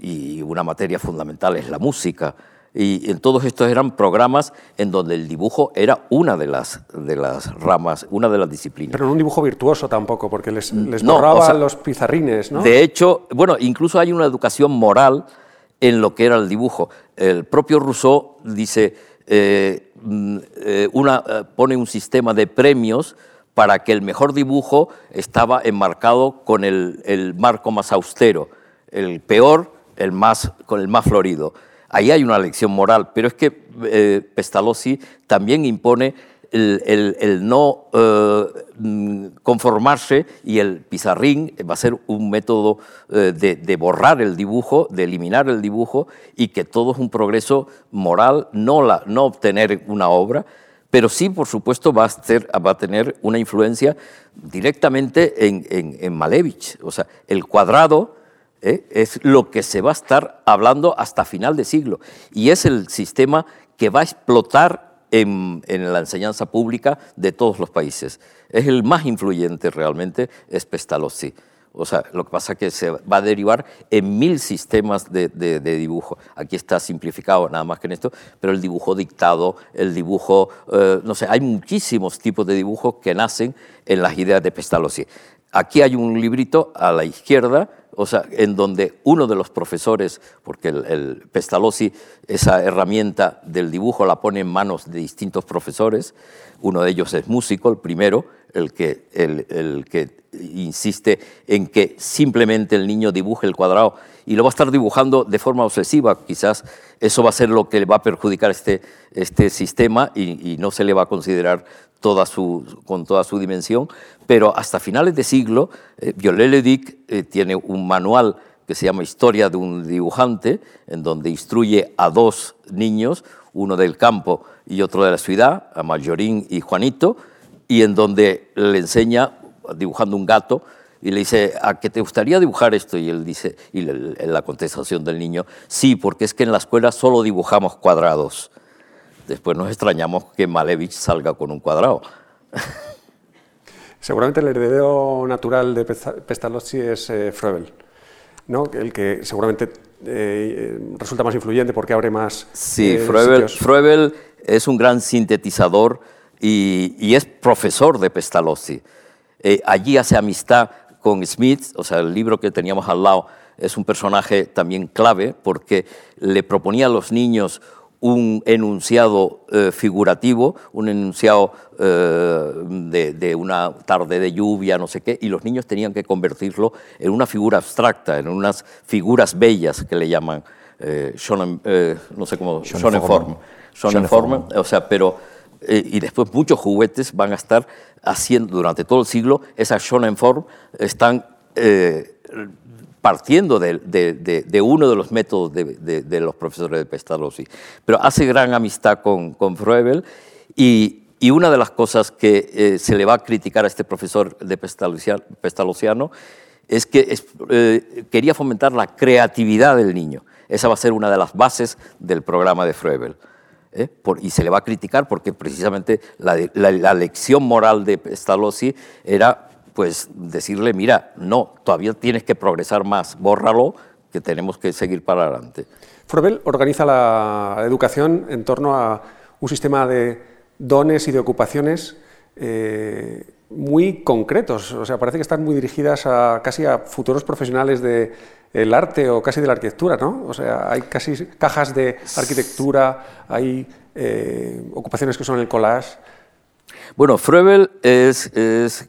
y una materia fundamental es la música. Y en todos estos eran programas en donde el dibujo era una de las, de las ramas, una de las disciplinas. Pero no un dibujo virtuoso tampoco, porque les, les borraba los pizarrines, ¿no? De hecho, bueno, incluso hay una educación moral en lo que era el dibujo. El propio Rousseau dice, eh, mm, eh, una, eh, pone un sistema de premios para que el mejor dibujo estaba enmarcado con el, marco más austero, el peor el más, con el más florido. Ahí hay una lección moral, pero es que eh, Pestalozzi también impone el, no eh, mm, conformarse y el pizarrín va a ser un método eh, de, borrar el dibujo, de eliminar el dibujo y que todo es un progreso moral, no, la, no obtener una obra, pero sí, por supuesto, va a, ser, tener una influencia directamente en, en, Malevich. O sea, el cuadrado ¿eh? es lo que se va a estar hablando hasta final de siglo y es el sistema que va a explotar en, la enseñanza pública de todos los países. Es el más influyente realmente, es Pestalozzi. O sea, lo que pasa es que se va a derivar en mil sistemas de, dibujo. Aquí está simplificado nada más que en esto, pero el dibujo dictado, el dibujo, eh, no sé, hay muchísimos tipos de dibujos que nacen en las ideas de Pestalozzi. Aquí hay un librito a la izquierda o sea, en donde uno de los profesores, porque el, Pestalozzi esa herramienta del dibujo la pone en manos de distintos profesores, uno de ellos es músico, el primero, el que, el, que insiste en que simplemente el niño dibuje el cuadrado y lo va a estar dibujando de forma obsesiva, quizás eso va a ser lo que le va a perjudicar este, este sistema y, no se le va a considerar toda su, con toda su dimensión, pero hasta finales de siglo, eh, Viollet-le-Duc eh, tiene un manual que se llama Historia de un dibujante, en donde instruye a dos niños, uno del campo y otro de la ciudad, a Mayorín y Juanito, y en donde le enseña dibujando un gato y le dice, ¿a qué te gustaría dibujar esto? Y él dice, y la contestación del niño, sí, porque es que en la escuela solo dibujamos cuadrados. Después nos extrañamos que Malevich salga con un cuadrado. (laughs) Seguramente el heredero natural de Pestalozzi es eh, ¿no? el que seguramente eh, resulta más influyente porque abre más. Sí, eh, es un gran sintetizador y, es profesor de Pestalozzi. Eh, allí hace amistad con Smith, o sea, el libro que teníamos al lado es un personaje también clave porque le proponía a los niños un enunciado eh, figurativo, un enunciado eh, de, una tarde de lluvia, no sé qué, y los niños tenían que convertirlo en una figura abstracta, en unas figuras bellas que le llaman, eh, eh no sé cómo, Schonenform. Schonenform, o sea, pero, y después muchos juguetes van a estar haciendo durante todo el siglo, esa Schonenform están partiendo de, uno de los métodos de, los profesores de Pestalozzi. Pero hace gran amistad con, con y, una de las cosas que eh, se le va a criticar a este profesor de Pestalozziano es que eh, quería fomentar la creatividad del niño. Esa va a ser una de las bases del programa de Froebel. ¿Eh? y se le va a criticar porque precisamente la, lección moral de Pestalozzi era pues decirle, mira, no, todavía tienes que progresar más, bórralo, que tenemos que seguir para adelante. Froebel organiza la educación en torno a un sistema de dones y de ocupaciones eh, muy concretos, o sea, parece que están muy dirigidas a casi a futuros profesionales del arte o casi de la arquitectura, ¿no? O sea, hay casi cajas de arquitectura, hay eh, ocupaciones que son el collage. Bueno, Froebel es,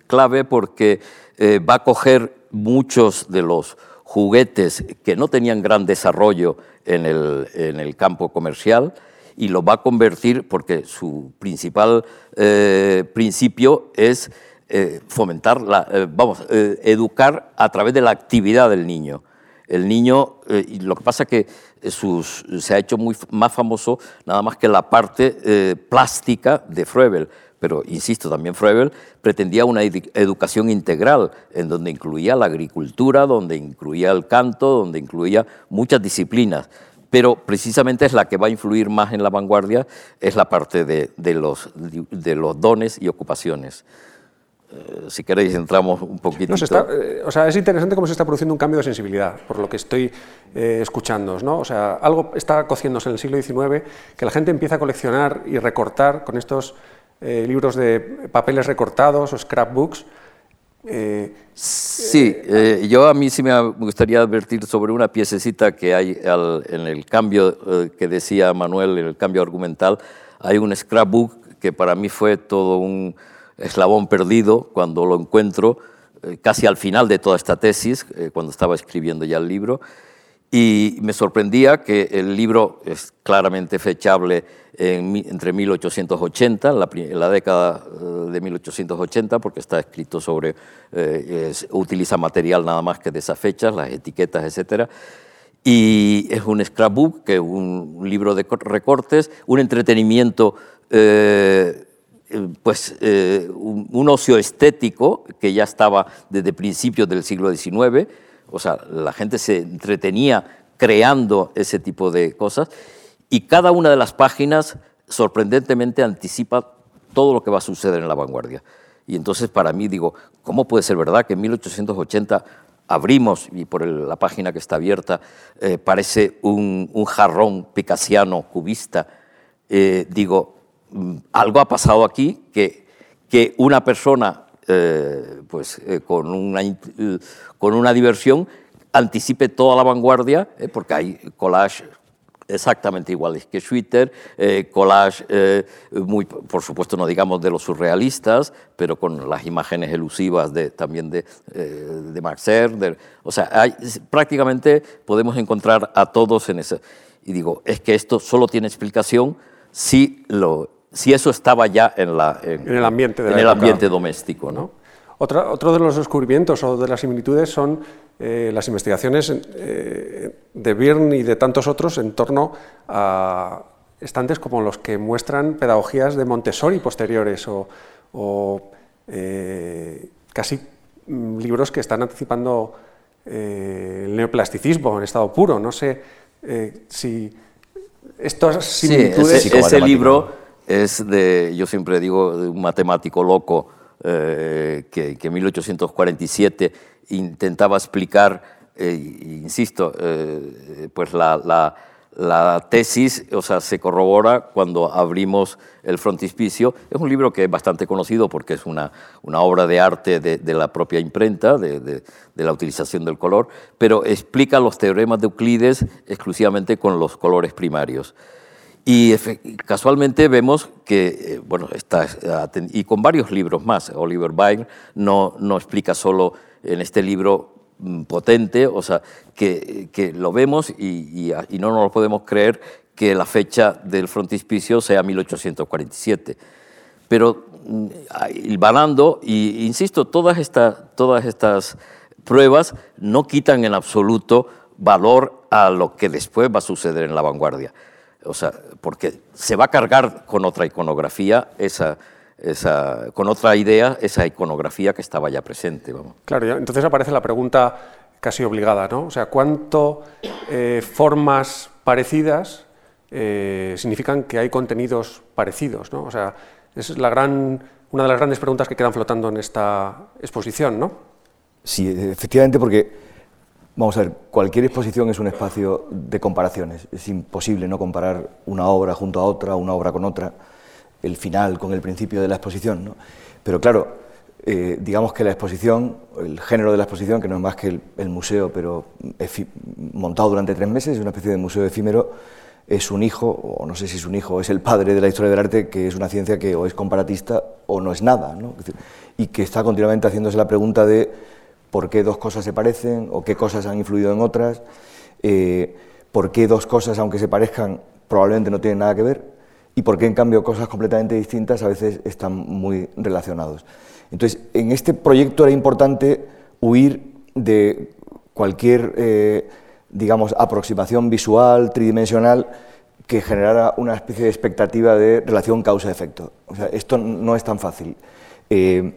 clave porque eh, va a coger muchos de los juguetes que no tenían gran desarrollo en el, campo comercial y lo va a convertir, porque su principal eh, principio es fomentar, la, vamos, educar a través de la actividad del niño. El niño, y lo que pasa es que se ha hecho muy, más famoso nada más que la parte plástica de Froebel, pero insisto, también Froebel pretendía una educación integral, en donde incluía la agricultura, donde incluía el canto, donde incluía muchas disciplinas. Pero precisamente es la que va a influir más en la vanguardia, es la parte de, los, dones y ocupaciones eh, si queréis entramos un poquito. Eh, o sea, es interesante cómo se está produciendo un cambio de sensibilidad, por lo que estoy eh, escuchando. ¿no? O sea, algo está cociéndose en el siglo XIX, que la gente empieza a coleccionar y recortar con estos eh, libros de papeles recortados o scrapbooks. Eh, sí, eh, yo a mí sí me gustaría advertir sobre una piececita que hay en el cambio que decía Manuel, en el cambio argumental, hay un scrapbook que para mí fue todo un, eslabón perdido cuando lo encuentro eh, casi al final de toda esta tesis, eh, cuando estaba escribiendo ya el libro, y me sorprendía que el libro es claramente fechable entre 1880, en la, década eh, de 1880, porque está escrito sobre, utiliza material nada más que de esas fechas, las etiquetas, etc. Y es un scrapbook, que es un, libro de recortes, un entretenimiento pues, eh, un, ocio estético que ya estaba desde principios del siglo XIX, o sea, la gente se entretenía creando ese tipo de cosas, y cada una de las páginas sorprendentemente anticipa todo lo que va a suceder en la vanguardia. Y entonces para mí digo, ¿cómo puede ser verdad que en 1880 abrimos, y por la página que está abierta, eh, parece un, jarrón picasiano, cubista? digo, algo ha pasado aquí que, que una persona eh, pues, eh, con, una, con una diversión anticipe toda la vanguardia, eh, porque hay collage exactamente iguales que Twitter, collage muy, por supuesto no digamos de los surrealistas, pero con las imágenes elusivas de, también de, de Marxer, o sea, hay, prácticamente podemos encontrar a todos en ese. Y digo, es que esto solo tiene explicación si lo si eso estaba ya en, la, en, el ambiente, en el ambiente doméstico. ¿no? Otra, otro de los descubrimientos o de las similitudes son eh, las investigaciones eh, de Byrne y de tantos otros en torno a estantes como los que muestran pedagogías de Montessori posteriores o, eh, casi mm, libros que están anticipando el neoplasticismo en estado puro. No sé si estas similitudes... Sí, ese libro es de, yo siempre digo, de un matemático loco eh, que, en 1847 intentaba explicar, eh, insisto, eh, pues la, tesis, o sea, se corrobora cuando abrimos el frontispicio. Es un libro que es bastante conocido porque es una, obra de arte de, la propia imprenta, de, la utilización del color, pero explica los teoremas de Euclides exclusivamente con los colores primarios. Y casualmente vemos que, eh, bueno, está, y con varios libros más, Oliver Byrne no, no explica solo en este libro mm, potente, o sea, que, que lo vemos y, y, no nos lo podemos creer que la fecha del frontispicio sea 1847. Pero mm, vanando, y insisto, todas, estas todas estas pruebas no quitan en absoluto valor a lo que después va a suceder en la vanguardia. O sea, porque se va a cargar con otra iconografía esa, esa, con otra idea esa iconografía que estaba ya presente. Vamos. Claro, entonces aparece la pregunta casi obligada, ¿no? O sea, ¿cuánto eh, formas parecidas eh, significan que hay contenidos parecidos, ¿no? O sea, esa es la gran, una de las grandes preguntas que quedan flotando en esta exposición, ¿no? Sí, efectivamente, porque Vamos a ver, cualquier exposición es un espacio de comparaciones. Es imposible no comparar una obra junto a otra, una obra con otra, el final con el principio de la exposición. ¿no? Pero claro, eh, digamos que la exposición, el género de la exposición, que no es más que el, museo, pero montado durante tres meses, es una especie de museo efímero, es un hijo, o no sé si es un hijo, es el padre de la historia del arte, que es una ciencia que o es comparatista o no es nada, ¿no? y que está continuamente haciéndose la pregunta de por qué dos cosas se parecen o qué cosas han influido en otras, eh, por qué dos cosas, aunque se parezcan, probablemente no tienen nada que ver, y por qué en cambio cosas completamente distintas a veces están muy relacionados. Entonces, en este proyecto era importante huir de cualquier, eh, digamos, aproximación visual, tridimensional, que generara una especie de expectativa de relación causa-efecto. O sea, esto no es tan fácil. Eh,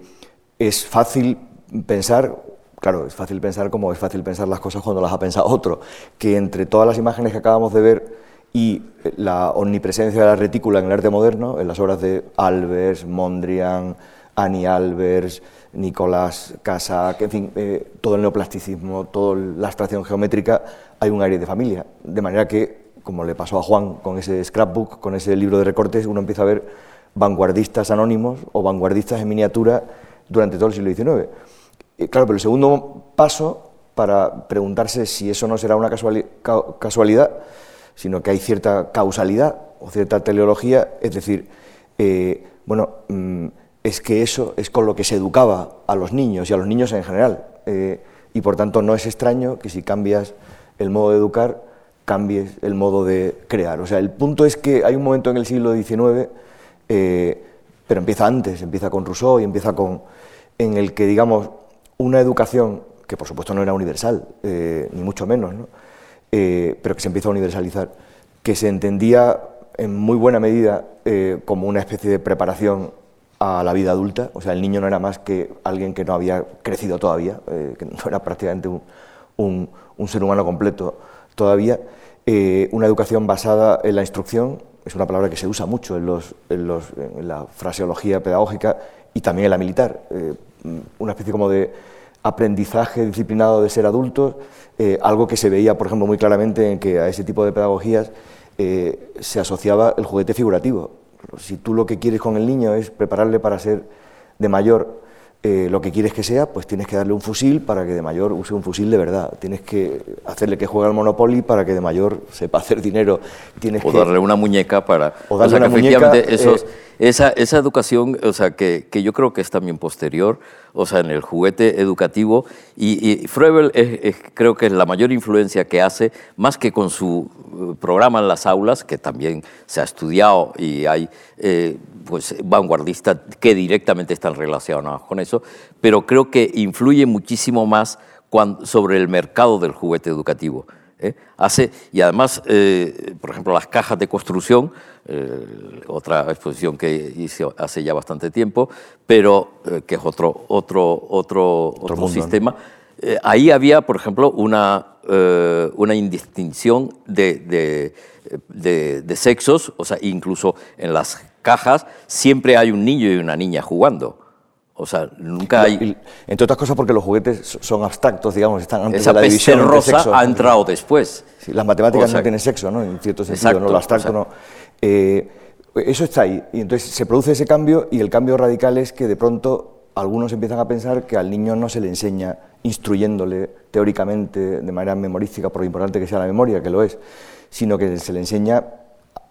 es fácil pensar claro, es fácil pensar como es fácil pensar las cosas cuando las ha pensado otro, que entre todas las imágenes que acabamos de ver y la omnipresencia de la retícula en el arte moderno, en las obras de Albers, Mondrian, Annie Albers, Nicolás Casac, en fin, eh, todo el neoplasticismo, toda la abstracción geométrica, hay un aire de familia. De manera que, como le pasó a Juan con ese scrapbook, con ese libro de recortes, uno empieza a ver vanguardistas anónimos o vanguardistas en miniatura durante todo el siglo XIX. Claro, pero el segundo paso para preguntarse si eso no será una casualidad, sino que hay cierta causalidad o cierta teleología, es decir, eh, bueno, mm, es que eso es con lo que se educaba a los niños y a los niños en general. Eh, y por tanto no es extraño que si cambias el modo de educar, cambies el modo de crear. O sea, el punto es que hay un momento en el siglo XIX, eh, pero empieza antes, empieza con Rousseau y empieza con, en el que, digamos, una educación, que por supuesto no era universal, eh, ni mucho menos, ¿no? pero que se empieza a universalizar, que se entendía en muy buena medida como una especie de preparación a la vida adulta, o sea, el niño no era más que alguien que no había crecido todavía, eh, que no era prácticamente un, ser humano completo todavía, eh, una educación basada en la instrucción, es una palabra que se usa mucho en, los, en, la fraseología pedagógica y también en la militar, eh, una especie como de aprendizaje disciplinado de ser adultos, algo que se veía, por ejemplo, muy claramente en que a ese tipo de pedagogías se asociaba el juguete figurativo, si tú lo que quieres con el niño es prepararle para ser de mayor eh, lo que quieres que sea, pues tienes que darle un fusil para que de mayor use un fusil de verdad. Tienes que hacerle que juegue al Monopoly para que de mayor sepa hacer dinero. Tienes o darle una muñeca para... O darle una muñeca, esos, eh, esa, esa, educación, o sea, que, que, yo creo que es también posterior, o sea, en el juguete educativo, y, y Froebel es, creo que es la mayor influencia que hace, más que con su eh, programa en las aulas, que también se ha estudiado y hay eh, pues, vanguardistas que directamente están relacionados con eso, pero creo que influye muchísimo más sobre el mercado del juguete educativo. ¿eh? Hace, y además, eh, por ejemplo, las cajas de construcción, eh, otra exposición que hice hace ya bastante tiempo, pero que es otro, otro, otro, otro, sistema. ahí había, por ejemplo, una, una indistinción de, de, de sexos, o sea, incluso en las cajas siempre hay un niño y una niña jugando. O sea, nunca hay... entre otras cosas porque los juguetes son abstractos, digamos, están antes de la división rosa ha entrado después. las matemáticas no tienen sexo, ¿no? En cierto sentido, ¿no? Lo abstracto no... Eh, eso está ahí. Y entonces se produce ese cambio y el cambio radical es que de pronto algunos empiezan a pensar que al niño no se le enseña instruyéndole teóricamente de manera memorística, por lo importante que sea la memoria, que lo es, sino que se le enseña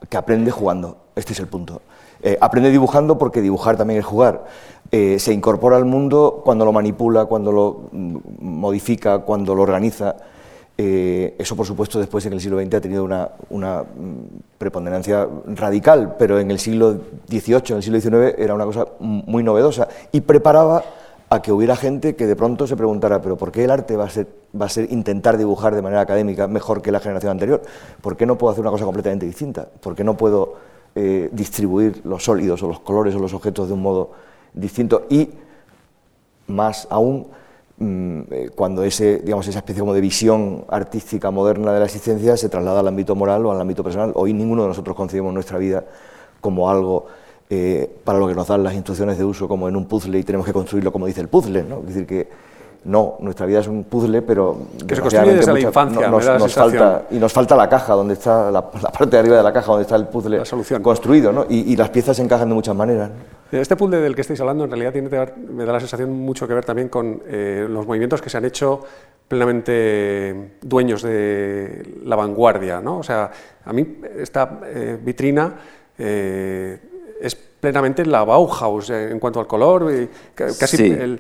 que aprende jugando. Este es el punto. Eh, aprende dibujando porque dibujar también es jugar. Eh, se incorpora al mundo cuando lo manipula, cuando lo mm, modifica, cuando lo organiza. Eh, eso, por supuesto, después en el siglo XX ha tenido una, una, mm, preponderancia radical, pero en el siglo XVIII, en el siglo XIX, era una cosa muy novedosa y preparaba a que hubiera gente que de pronto se preguntara, pero ¿por qué el arte va a ser, intentar dibujar de manera académica mejor que la generación anterior? ¿Por qué no puedo hacer una cosa completamente distinta? ¿Por qué no puedo eh, distribuir los sólidos o los colores o los objetos de un modo distinto y más aún mm, eh, cuando ese, digamos, esa especie como de visión artística moderna de la existencia se traslada al ámbito moral o al ámbito personal. Hoy ninguno de nosotros concebimos nuestra vida como algo eh, para lo que nos dan las instrucciones de uso como en un puzzle y tenemos que construirlo como dice el puzzle. ¿no? Es decir, que no, nuestra vida es un puzzle, pero que se construye desde la infancia. nos, falta, y nos falta la caja, donde está la, parte de arriba de la caja, donde está el puzzle construido, ¿no? y, las piezas se encajan de muchas maneras. Este puzzle del que estáis hablando en realidad tiene me da la sensación mucho que ver también con eh, los movimientos que se han hecho plenamente dueños de la vanguardia. ¿no? O sea, a mí esta eh, vitrina eh, plenamente la Bauhaus en cuanto al color, casi el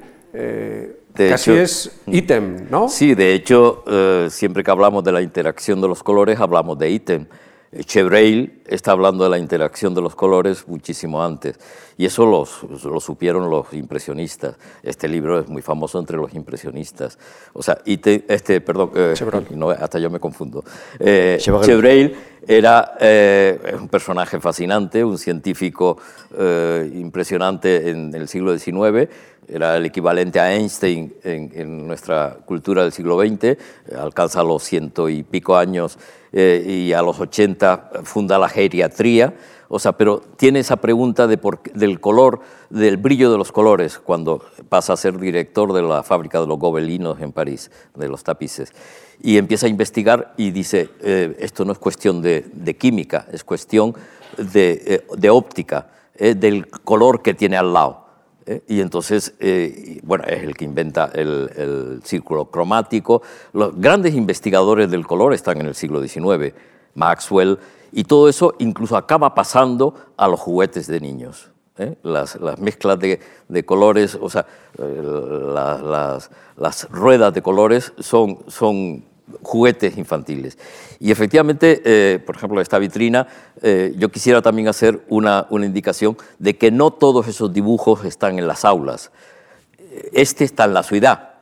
Casi es ítem, ¿no? Sí, de hecho, eh, siempre que hablamos de la interacción de los colores, hablamos de ítem. Chevreil está hablando de la interacción de los colores muchísimo antes. Y eso lo supieron los impresionistas. Este libro es muy famoso entre los impresionistas. O sea, este, perdón, eh, no, hasta yo me confundo. Eh, Chevreil era eh, un personaje fascinante, un científico eh, impresionante en el siglo XIX, era el equivalente a Einstein en, nuestra cultura del siglo XX, alcanza los ciento y pico años y a los 80 funda la geriatría o sea, pero tiene esa pregunta de del color, del brillo de los colores, cuando pasa a ser director de la fábrica de los gobelinos en París, de los tapices. Y empieza a investigar y dice, eh, esto no es cuestión de, química, es cuestión de, eh, óptica, eh, del color que tiene al lado. Y entonces, bueno, es el que inventa el, círculo cromático. Los grandes investigadores del color están en el siglo XIX. Maxwell, y todo eso incluso acaba pasando a los juguetes de niños. ¿eh? las, mezclas de, colores, o sea, las, ruedas de colores son, son juguetes infantiles. Y efectivamente, eh, por ejemplo, esta vitrina, eh, yo quisiera también hacer una, una, indicación de que no todos esos dibujos están en las aulas. Este está en la ciudad.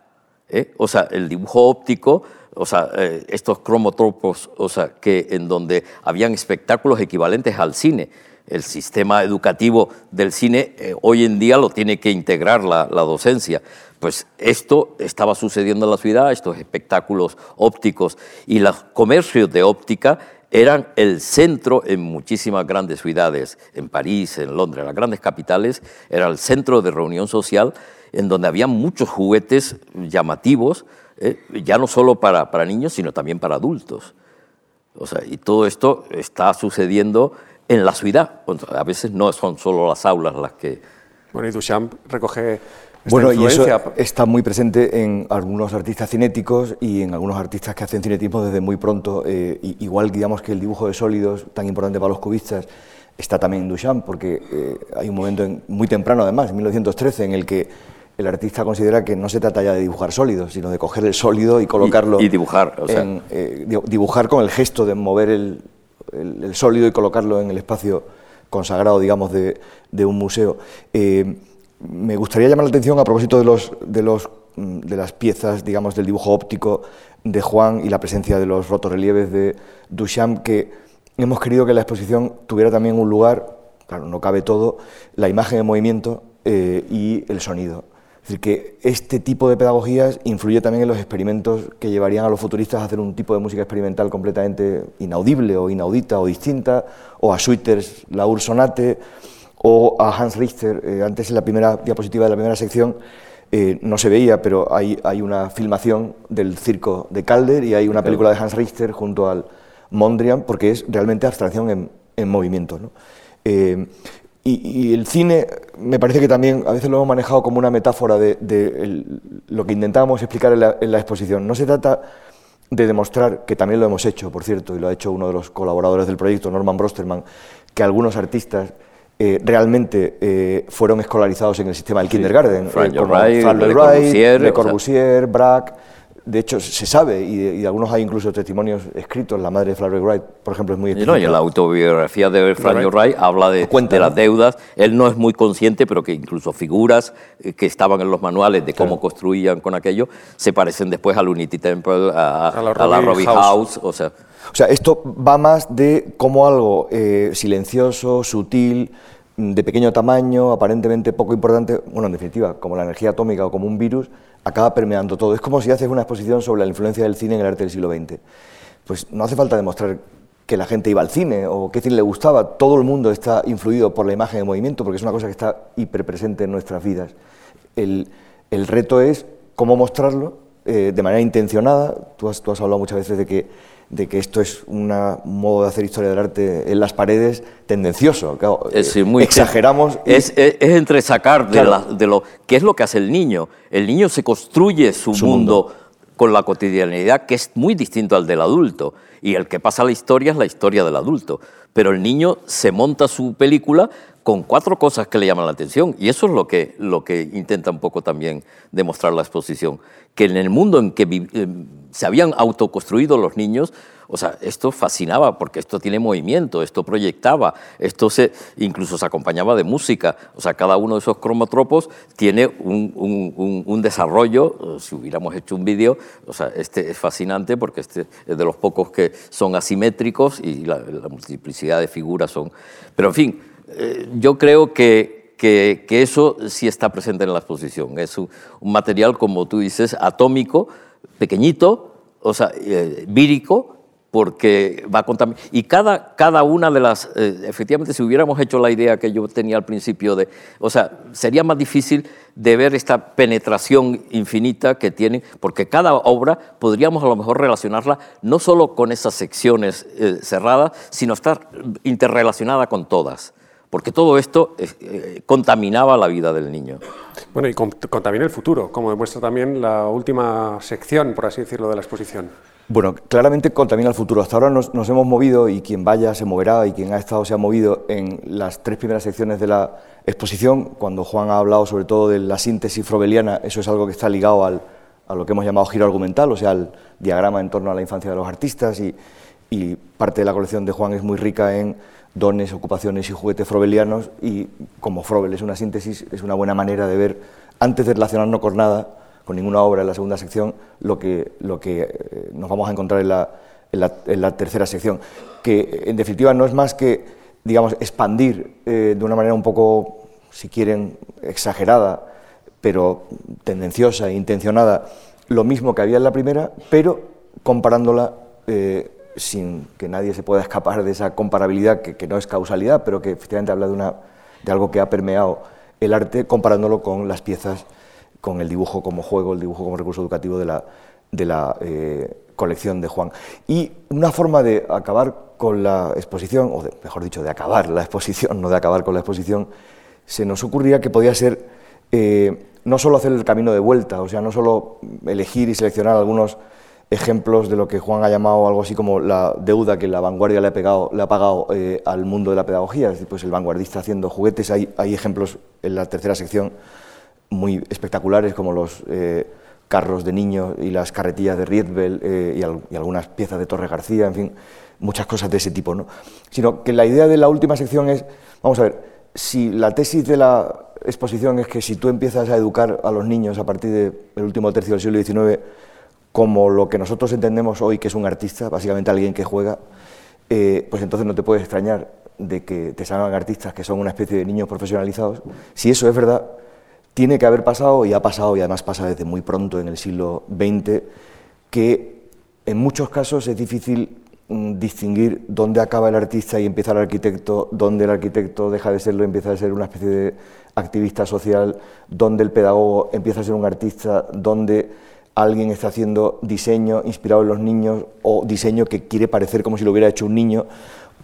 ¿eh? O sea, el dibujo óptico, o sea, estos cromotropos, o sea, que en donde habían espectáculos equivalentes al cine. El sistema educativo del cine hoy en día lo tiene que integrar la docencia. Pues esto estaba sucediendo en la ciudad, estos espectáculos ópticos y los comercios de óptica eran el centro en muchísimas grandes ciudades, en París, en Londres, las grandes capitales, era el centro de reunión social en donde había muchos juguetes llamativos, ¿eh? ya no solo para, para, niños, sino también para adultos. O sea, y todo esto está sucediendo en la ciudad. A veces no son solo las aulas las que... Bueno, y Duchamp recoge bueno, y eso está muy presente en algunos artistas cinéticos y en algunos artistas que hacen cinetismo desde muy pronto. Eh, igual, digamos que el dibujo de sólidos, tan importante para los cubistas, está también en Duchamp, porque eh, hay un momento muy temprano, además, en 1913, en el que el artista considera que no se trata ya de dibujar sólidos, sino de coger el sólido y colocarlo. Y, dibujar, o sea. Eh, dibujar con el gesto de mover el, sólido y colocarlo en el espacio consagrado, digamos, de, de un museo. Me gustaría llamar la atención a propósito de, los, mm, de las piezas, digamos, del dibujo óptico de Juan y la presencia de los rotorrelieves de Duchamp, que hemos querido que la exposición tuviera también un lugar, claro, no cabe todo, la imagen en movimiento eh, y el sonido. Es decir, que este tipo de pedagogías influye también en los experimentos que llevarían a los futuristas a hacer un tipo de música experimental completamente inaudible o inaudita o distinta, o a Sweeters, la Ursonate o a Hans Richter, eh, antes en la primera diapositiva de la primera sección eh, no se veía, pero hay, hay, una filmación del circo de Calder y hay una película de Hans Richter junto al Mondrian, porque es realmente abstracción en, en movimiento. Eh, y, el cine me parece que también a veces lo hemos manejado como una metáfora de, lo que intentábamos explicar en la, en la, exposición. No se trata de demostrar, que también lo hemos hecho, por cierto, y lo ha hecho uno de los colaboradores del proyecto, Norman Brosterman, que algunos artistas eh, realmente eh, fueron escolarizados en el sistema del kindergarten. Frank eh, Le Corbusier, Braque. De hecho, se sabe, y, algunos hay incluso testimonios escritos, la madre de Flavia Wright, por ejemplo, es muy No, y en la autobiografía de Frank Wright habla de, de, las deudas. Él no es muy consciente, pero que incluso figuras que estaban en los manuales de cómo construían con aquello se parecen después al Unity Temple, a, la, Robbie House. o sea... O sea, esto va más de cómo algo silencioso, sutil, de pequeño tamaño, aparentemente poco importante, bueno, en definitiva, como la energía atómica o como un virus, acaba permeando todo. Es como si haces una exposición sobre la influencia del cine en el arte del siglo XX. Pues no hace falta demostrar que la gente iba al cine o qué cine le gustaba, todo el mundo está influido por la imagen de movimiento porque es una cosa que está hiperpresente en nuestras vidas. El, reto es cómo mostrarlo eh, de manera intencionada. Tú has, tú has hablado muchas veces de que de que esto es un modo de hacer historia del arte en las paredes tendencioso. es muy exageramos. Es, es, entresacar de, de, lo que es lo que hace el niño. El niño se construye su, mundo, con la cotidianidad que es muy distinto al del adulto. Y el que pasa la historia es la historia del adulto. Pero el niño se monta su película con cuatro cosas que le llaman la atención. Y eso es lo que, lo que intenta un poco también demostrar la exposición. Que en el mundo en que eh, se habían autoconstruido los niños, o sea, esto fascinaba porque esto tiene movimiento, esto proyectaba, esto se, incluso se acompañaba de música. O sea, cada uno de esos cromotropos tiene un, desarrollo. Si hubiéramos hecho un vídeo, o sea, este es fascinante porque este es de los pocos que son asimétricos y la, la multiplicidad de figuras son. Pero en fin, eh, yo creo que, que, eso sí está presente en la exposición. Es un, material, como tú dices, atómico, pequeñito, o sea, eh, vírico, porque va a contaminar. Y cada, cada una de las, eh, efectivamente, si hubiéramos hecho la idea que yo tenía al principio de, o sea, sería más difícil de ver esta penetración infinita que tiene, porque cada obra podríamos a lo mejor relacionarla no solo con esas secciones cerradas, sino estar interrelacionada con todas porque todo esto eh, contaminaba la vida del niño. Bueno, y contamina el futuro, como demuestra también la última sección, por así decirlo, de la exposición. Bueno, claramente contamina el futuro. Hasta ahora nos, hemos movido y quien vaya se moverá y quien ha estado se ha movido en las tres primeras secciones de la exposición. Cuando Juan ha hablado sobre todo de la síntesis frobeliana, eso es algo que está ligado al, a lo que hemos llamado giro argumental, o sea, al diagrama en torno a la infancia de los artistas y, y parte de la colección de Juan es muy rica en dones, ocupaciones y juguetes frobelianos y como Frobel es una síntesis, es una buena manera de ver, antes de relacionarnos con nada, con ninguna obra en la segunda sección, lo que, eh, nos vamos a encontrar en la, en la, tercera sección, que en definitiva no es más que, digamos, expandir eh, de una manera un poco, si quieren, exagerada, pero tendenciosa e intencionada, lo mismo que había en la primera, pero comparándola eh, sin que nadie se pueda escapar de esa comparabilidad, que, no es causalidad, pero que efectivamente habla de, una, de algo que ha permeado el arte, comparándolo con las piezas, con el dibujo como juego, el dibujo como recurso educativo de la, de la eh, colección de Juan. Y una forma de acabar con la exposición, o mejor dicho, de acabar la exposición, (laughs) no de acabar con la exposición, se nos ocurría que podía ser eh, no solo hacer el camino de vuelta, o sea, no solo elegir y seleccionar algunos ejemplos de lo que Juan ha llamado algo así como la deuda que la vanguardia le ha, pegado, le ha pagado eh, al mundo de la pedagogía, pues el vanguardista haciendo juguetes, hay, hay ejemplos en la tercera sección muy espectaculares como los eh, carros de niños y las carretillas de Rietveld eh, y, algunas piezas de Torre García, en fin, muchas cosas de ese tipo, ¿no? Sino que la idea de la última sección es, vamos a ver, si la tesis de la exposición es que si tú empiezas a educar a los niños a partir del último tercio del siglo XIX, como lo que nosotros entendemos hoy que es un artista, básicamente alguien que juega, eh, pues entonces no te puedes extrañar de que te salgan artistas que son una especie de niños profesionalizados. Si eso es verdad, tiene que haber pasado y ha pasado y además pasa desde muy pronto en el siglo XX, que en muchos casos es difícil mm, distinguir dónde acaba el artista y empieza el arquitecto, dónde el arquitecto deja de serlo y empieza a ser una especie de activista social, dónde el pedagogo empieza a ser un artista, dónde alguien está haciendo diseño inspirado en los niños o diseño que quiere parecer como si lo hubiera hecho un niño.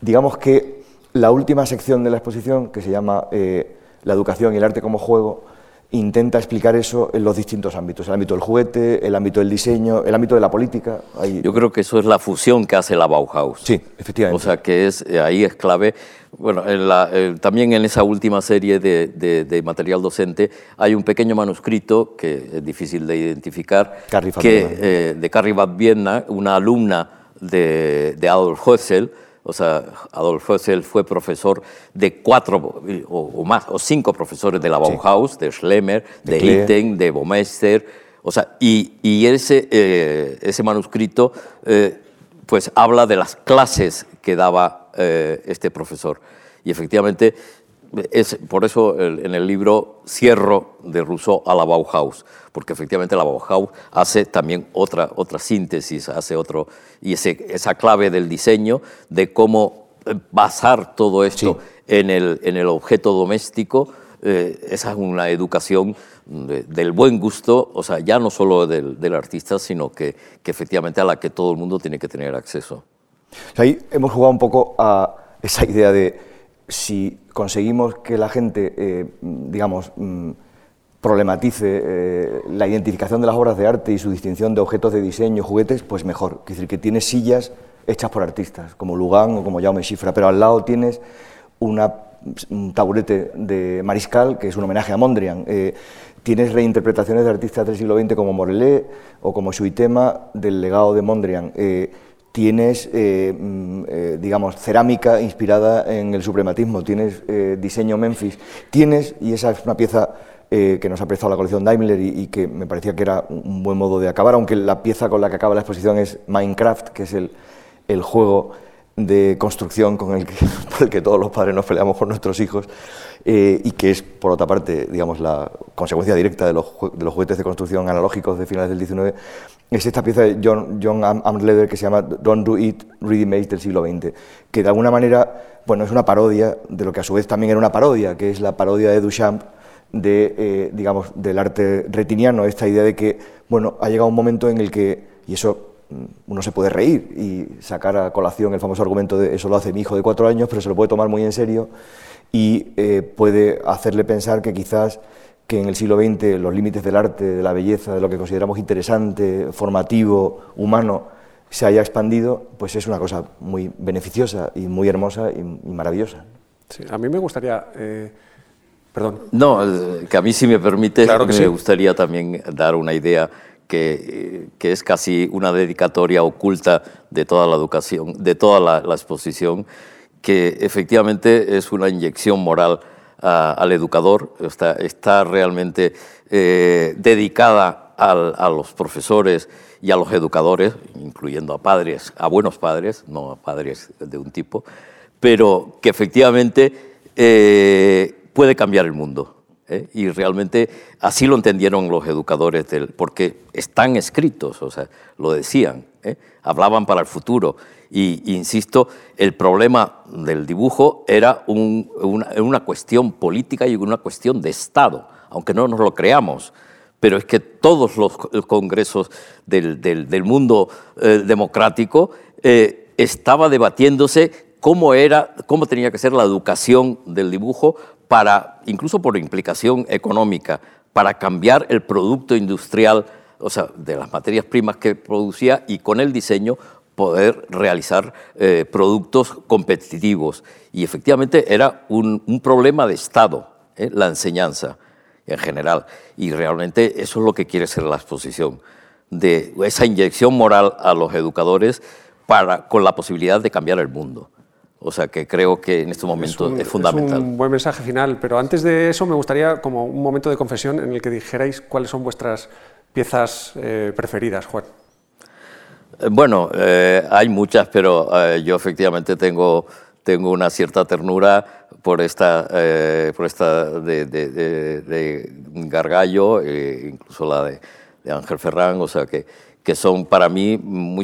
Digamos que la última sección de la exposición, que se llama eh, La educación y el arte como juego, intenta explicar eso en los distintos ámbitos, el ámbito del juguete, el ámbito del diseño, el ámbito de la política. Yo creo que eso es la fusión que hace la Bauhaus. Sí, efectivamente. O sea, que es, eh, ahí es clave. Bueno, también en esa última serie de, material docente hay un pequeño manuscrito que es difícil de identificar, que, eh, de Carrie Bad Vienna, una alumna de, Adolf Hössel, o sea, Adolf Hössel fue profesor de cuatro o, más, o cinco profesores de la Bauhaus, de Schlemmer, de, Itten, de Baumeister, o sea, y, ese, eh, ese manuscrito eh, pues habla de las clases que daba eh, este profesor. Y efectivamente, es, por eso en el libro cierro de Rousseau a la Bauhaus, porque efectivamente la Bauhaus hace también otra, otra síntesis, hace otro, y ese, esa clave del diseño, de cómo basar todo esto en, el, en el objeto doméstico, eh, esa es una educación del buen gusto, o sea, ya no solo del, del artista, sino que, que, efectivamente a la que todo el mundo tiene que tener acceso. Ahí hemos jugado un poco a esa idea de si conseguimos que la gente, eh, digamos, mm, problematice eh, la identificación de las obras de arte y su distinción de objetos de diseño, juguetes, pues mejor. Es decir, que tienes sillas hechas por artistas, como Lugan o como Jaume Schifra, pero al lado tienes una, un taburete de Mariscal, que es un homenaje a Mondrian. Eh, tienes reinterpretaciones de artistas del siglo XX como Morellet o como Suitema del legado de Mondrian tienes, eh, mm, eh, digamos, cerámica inspirada en el suprematismo, tienes eh, diseño Memphis, tienes, y esa es una pieza que nos ha prestado la colección Daimler y, que me parecía que era un buen modo de acabar, aunque la pieza con la que acaba la exposición es Minecraft, que es el, el juego de construcción con el que, (laughs) por el que todos los padres nos peleamos con nuestros hijos y que es, por otra parte, digamos, la consecuencia directa de los, juguetes de construcción analógicos de finales del XIX, es esta pieza de John, John Amleder que se llama Don't Do It, Ready Made del siglo XX, que de alguna manera bueno, es una parodia de lo que a su vez también era una parodia, que es la parodia de Duchamp de, eh, digamos, del arte retiniano, esta idea de que bueno, ha llegado un momento en el que, y eso uno se puede reír y sacar a colación el famoso argumento de eso lo hace mi hijo de cuatro años, pero se lo puede tomar muy en serio y eh, puede hacerle pensar que quizás que en el siglo XX los límites del arte, de la belleza, de lo que consideramos interesante, formativo, humano, se haya expandido, pues es una cosa muy beneficiosa y muy hermosa y, maravillosa. Sí, a mí me gustaría... Eh, perdón. No, que a mí si me permite, me gustaría también dar una idea que, es casi una dedicatoria oculta de toda la educación, de toda la, exposición, que efectivamente es una inyección moral al educador, está, realmente eh, dedicada a los profesores y a los educadores, incluyendo a padres, a buenos padres, no a padres de un tipo, pero que efectivamente eh, puede cambiar el mundo. ¿Eh? Y realmente así lo entendieron los educadores, del, porque están escritos, o sea, lo decían, ¿eh? hablaban para el futuro. Y insisto, el problema del dibujo era una, cuestión política y una cuestión de Estado, aunque no nos lo creamos pero es que todos los congresos del, mundo eh, democrático estaba debatiéndose cómo era, cómo tenía que ser la educación del dibujo para, incluso por implicación económica, para cambiar el producto industrial, o sea, de las materias primas que producía y con el diseño poder realizar eh, productos competitivos. Y efectivamente era un, problema de Estado, la enseñanza en general. Y realmente eso es lo que quiere ser la exposición, de esa inyección moral a los educadores para, con la posibilidad de cambiar el mundo. O sea que creo que en este momento es, fundamental. Es un buen mensaje final, pero antes de eso me gustaría como un momento de confesión en el que dijerais cuáles son vuestras piezas eh, preferidas, Juan. Eh, bueno, eh, hay muchas, pero yo efectivamente tengo, tengo una cierta ternura por esta, eh, por esta de, de, Gargallo, eh, incluso la de, Ángel Ferrán, o sea que, que son para mí,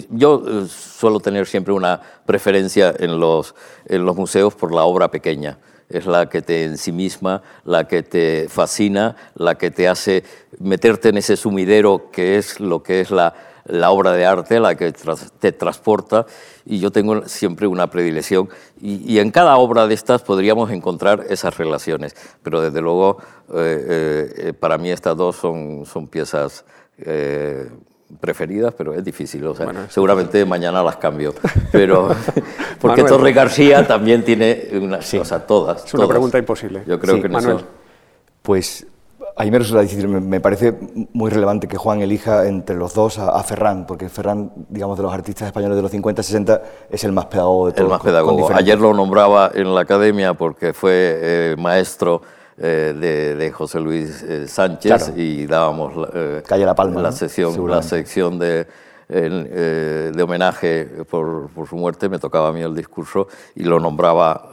yo eh, suelo tener siempre una preferencia en los, en los museos por la obra pequeña. Es la que te en sí misma, la que te fascina, la que te hace meterte en ese sumidero que es lo que es la, la obra de arte, la que te transporta, y yo tengo siempre una predilección, y, en cada obra de estas podríamos encontrar esas relaciones, pero desde luego eh, eh, para mí estas dos son, son piezas eh, preferidas, pero es difícil, o sea, seguramente mañana las cambio, pero (laughs) porque Torre García también tiene una, sí. o sea, todas. Es una pregunta imposible. Yo creo que Manuel. Pues a mí me resulta difícil, me parece muy relevante que Juan elija entre los dos a, Ferran, porque Ferran, digamos, de los artistas españoles de los 50, 60, es el más pedagogo de todos. El más pedagogo. Ayer lo nombraba en la academia porque fue eh, maestro eh, de, José Luis eh, Sánchez y dábamos Calle la, Palma, la, sección, la sección de, de homenaje por, por, su muerte, me tocaba a mí el discurso y lo nombraba,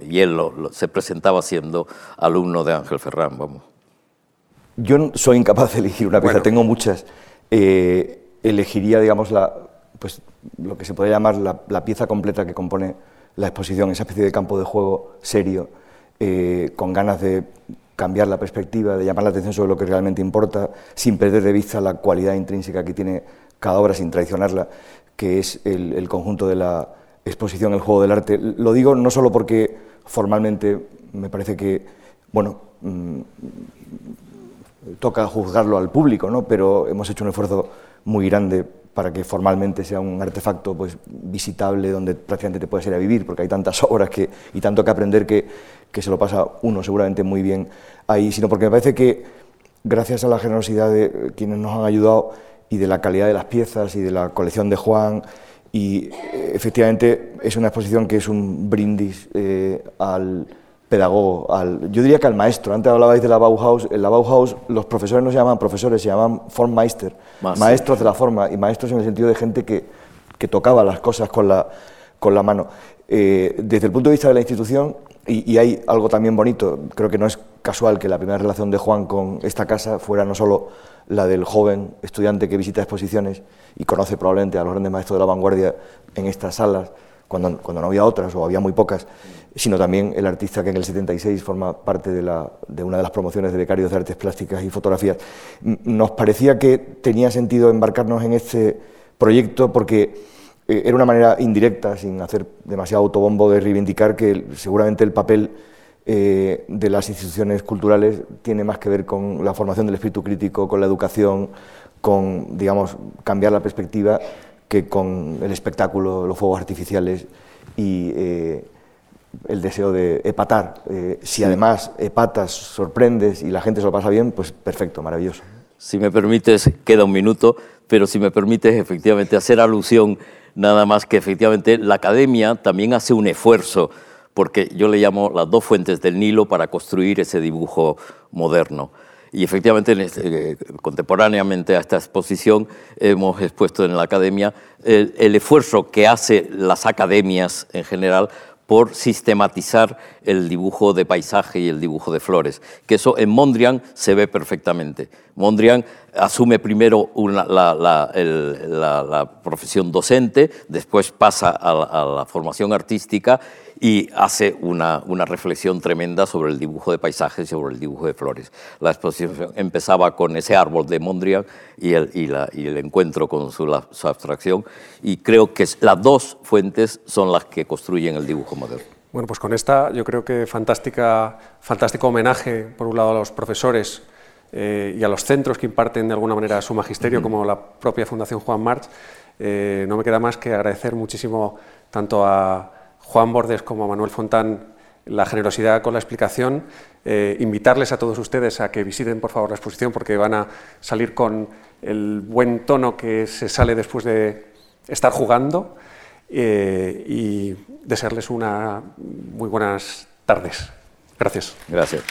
y él se presentaba siendo alumno de Ángel Ferran, vamos. Yo soy incapaz de elegir una pieza, tengo muchas. Eh, elegiría, digamos, la, pues, lo que se podría llamar la, pieza completa que compone la exposición, esa especie de campo de juego serio, eh, con ganas de cambiar la perspectiva, de llamar la atención sobre lo que realmente importa, sin perder de vista la cualidad intrínseca que tiene cada obra, sin traicionarla, que es el, conjunto de la exposición, el juego del arte. Lo digo no solo porque formalmente me parece que, bueno, mm, toca juzgarlo al público, ¿no? pero hemos hecho un esfuerzo muy grande para que formalmente sea un artefacto pues, visitable donde prácticamente te puedes ir a vivir, porque hay tantas (laughs) obras que, y tanto que aprender que, que se lo pasa uno seguramente muy bien ahí, sino porque me parece que gracias a la generosidad de quienes nos han ayudado y de la calidad de las piezas y de la colección de Juan, y eh, efectivamente es una exposición que es un brindis eh, al pedagogo, al, yo diría que al maestro. Antes hablabais de la Bauhaus, en la Bauhaus los profesores no se llaman profesores, se llaman Formmeister, maestros de la forma, y maestros en el sentido de gente que, que tocaba las cosas con la, con la mano. Eh, desde el punto de vista de la institución, y, hay algo también bonito, creo que no es casual que la primera relación de Juan con esta casa fuera no solo la del joven estudiante que visita exposiciones y conoce probablemente a los grandes maestros de la vanguardia en estas salas, cuando, cuando no había otras o había muy pocas, sino también el artista que en el 76 forma parte de, la, de, una de las promociones de becarios de artes plásticas y fotografías. Nos parecía que tenía sentido embarcarnos en este proyecto porque eh, era una manera indirecta, sin hacer demasiado autobombo, de reivindicar que seguramente el papel eh, de las instituciones culturales tiene más que ver con la formación del espíritu crítico, con la educación, con, digamos, cambiar la perspectiva que con el espectáculo, los fuegos artificiales y eh, el deseo de epatar. Eh, si además epatas, sorprendes y la gente se lo pasa bien, pues perfecto, maravilloso. Si me permites, queda un minuto, pero si me permites efectivamente hacer alusión nada más que efectivamente la academia también hace un esfuerzo, porque yo le llamo las dos fuentes del Nilo para construir ese dibujo moderno. Y efectivamente, este, eh, contemporáneamente a esta exposición, hemos expuesto en la academia el, el esfuerzo que hacen las academias en general por sistematizar el dibujo de paisaje y el dibujo de flores, que eso en Mondrian se ve perfectamente. Mondrian asume primero la, profesión docente, después pasa a la, formación artística y hace una, reflexión tremenda sobre el dibujo de paisajes y sobre el dibujo de flores. La exposición empezaba con ese árbol de Mondrian y el, el encuentro con su, su abstracción, y creo que las dos fuentes son las que construyen el dibujo moderno. Bueno, pues con esta yo creo que fantástica, fantástico homenaje, por un lado, a los profesores eh, y a los centros que imparten de alguna manera su magisterio, como la propia Fundación Juan March, eh, no me queda más que agradecer muchísimo tanto a Juan Bordes como Manuel Fontán la generosidad con la explicación, eh, invitarles a todos ustedes a que visiten por favor la exposición porque van a salir con el buen tono que se sale después de estar jugando y desearles una muy buenas tardes. Gracias. Gracias.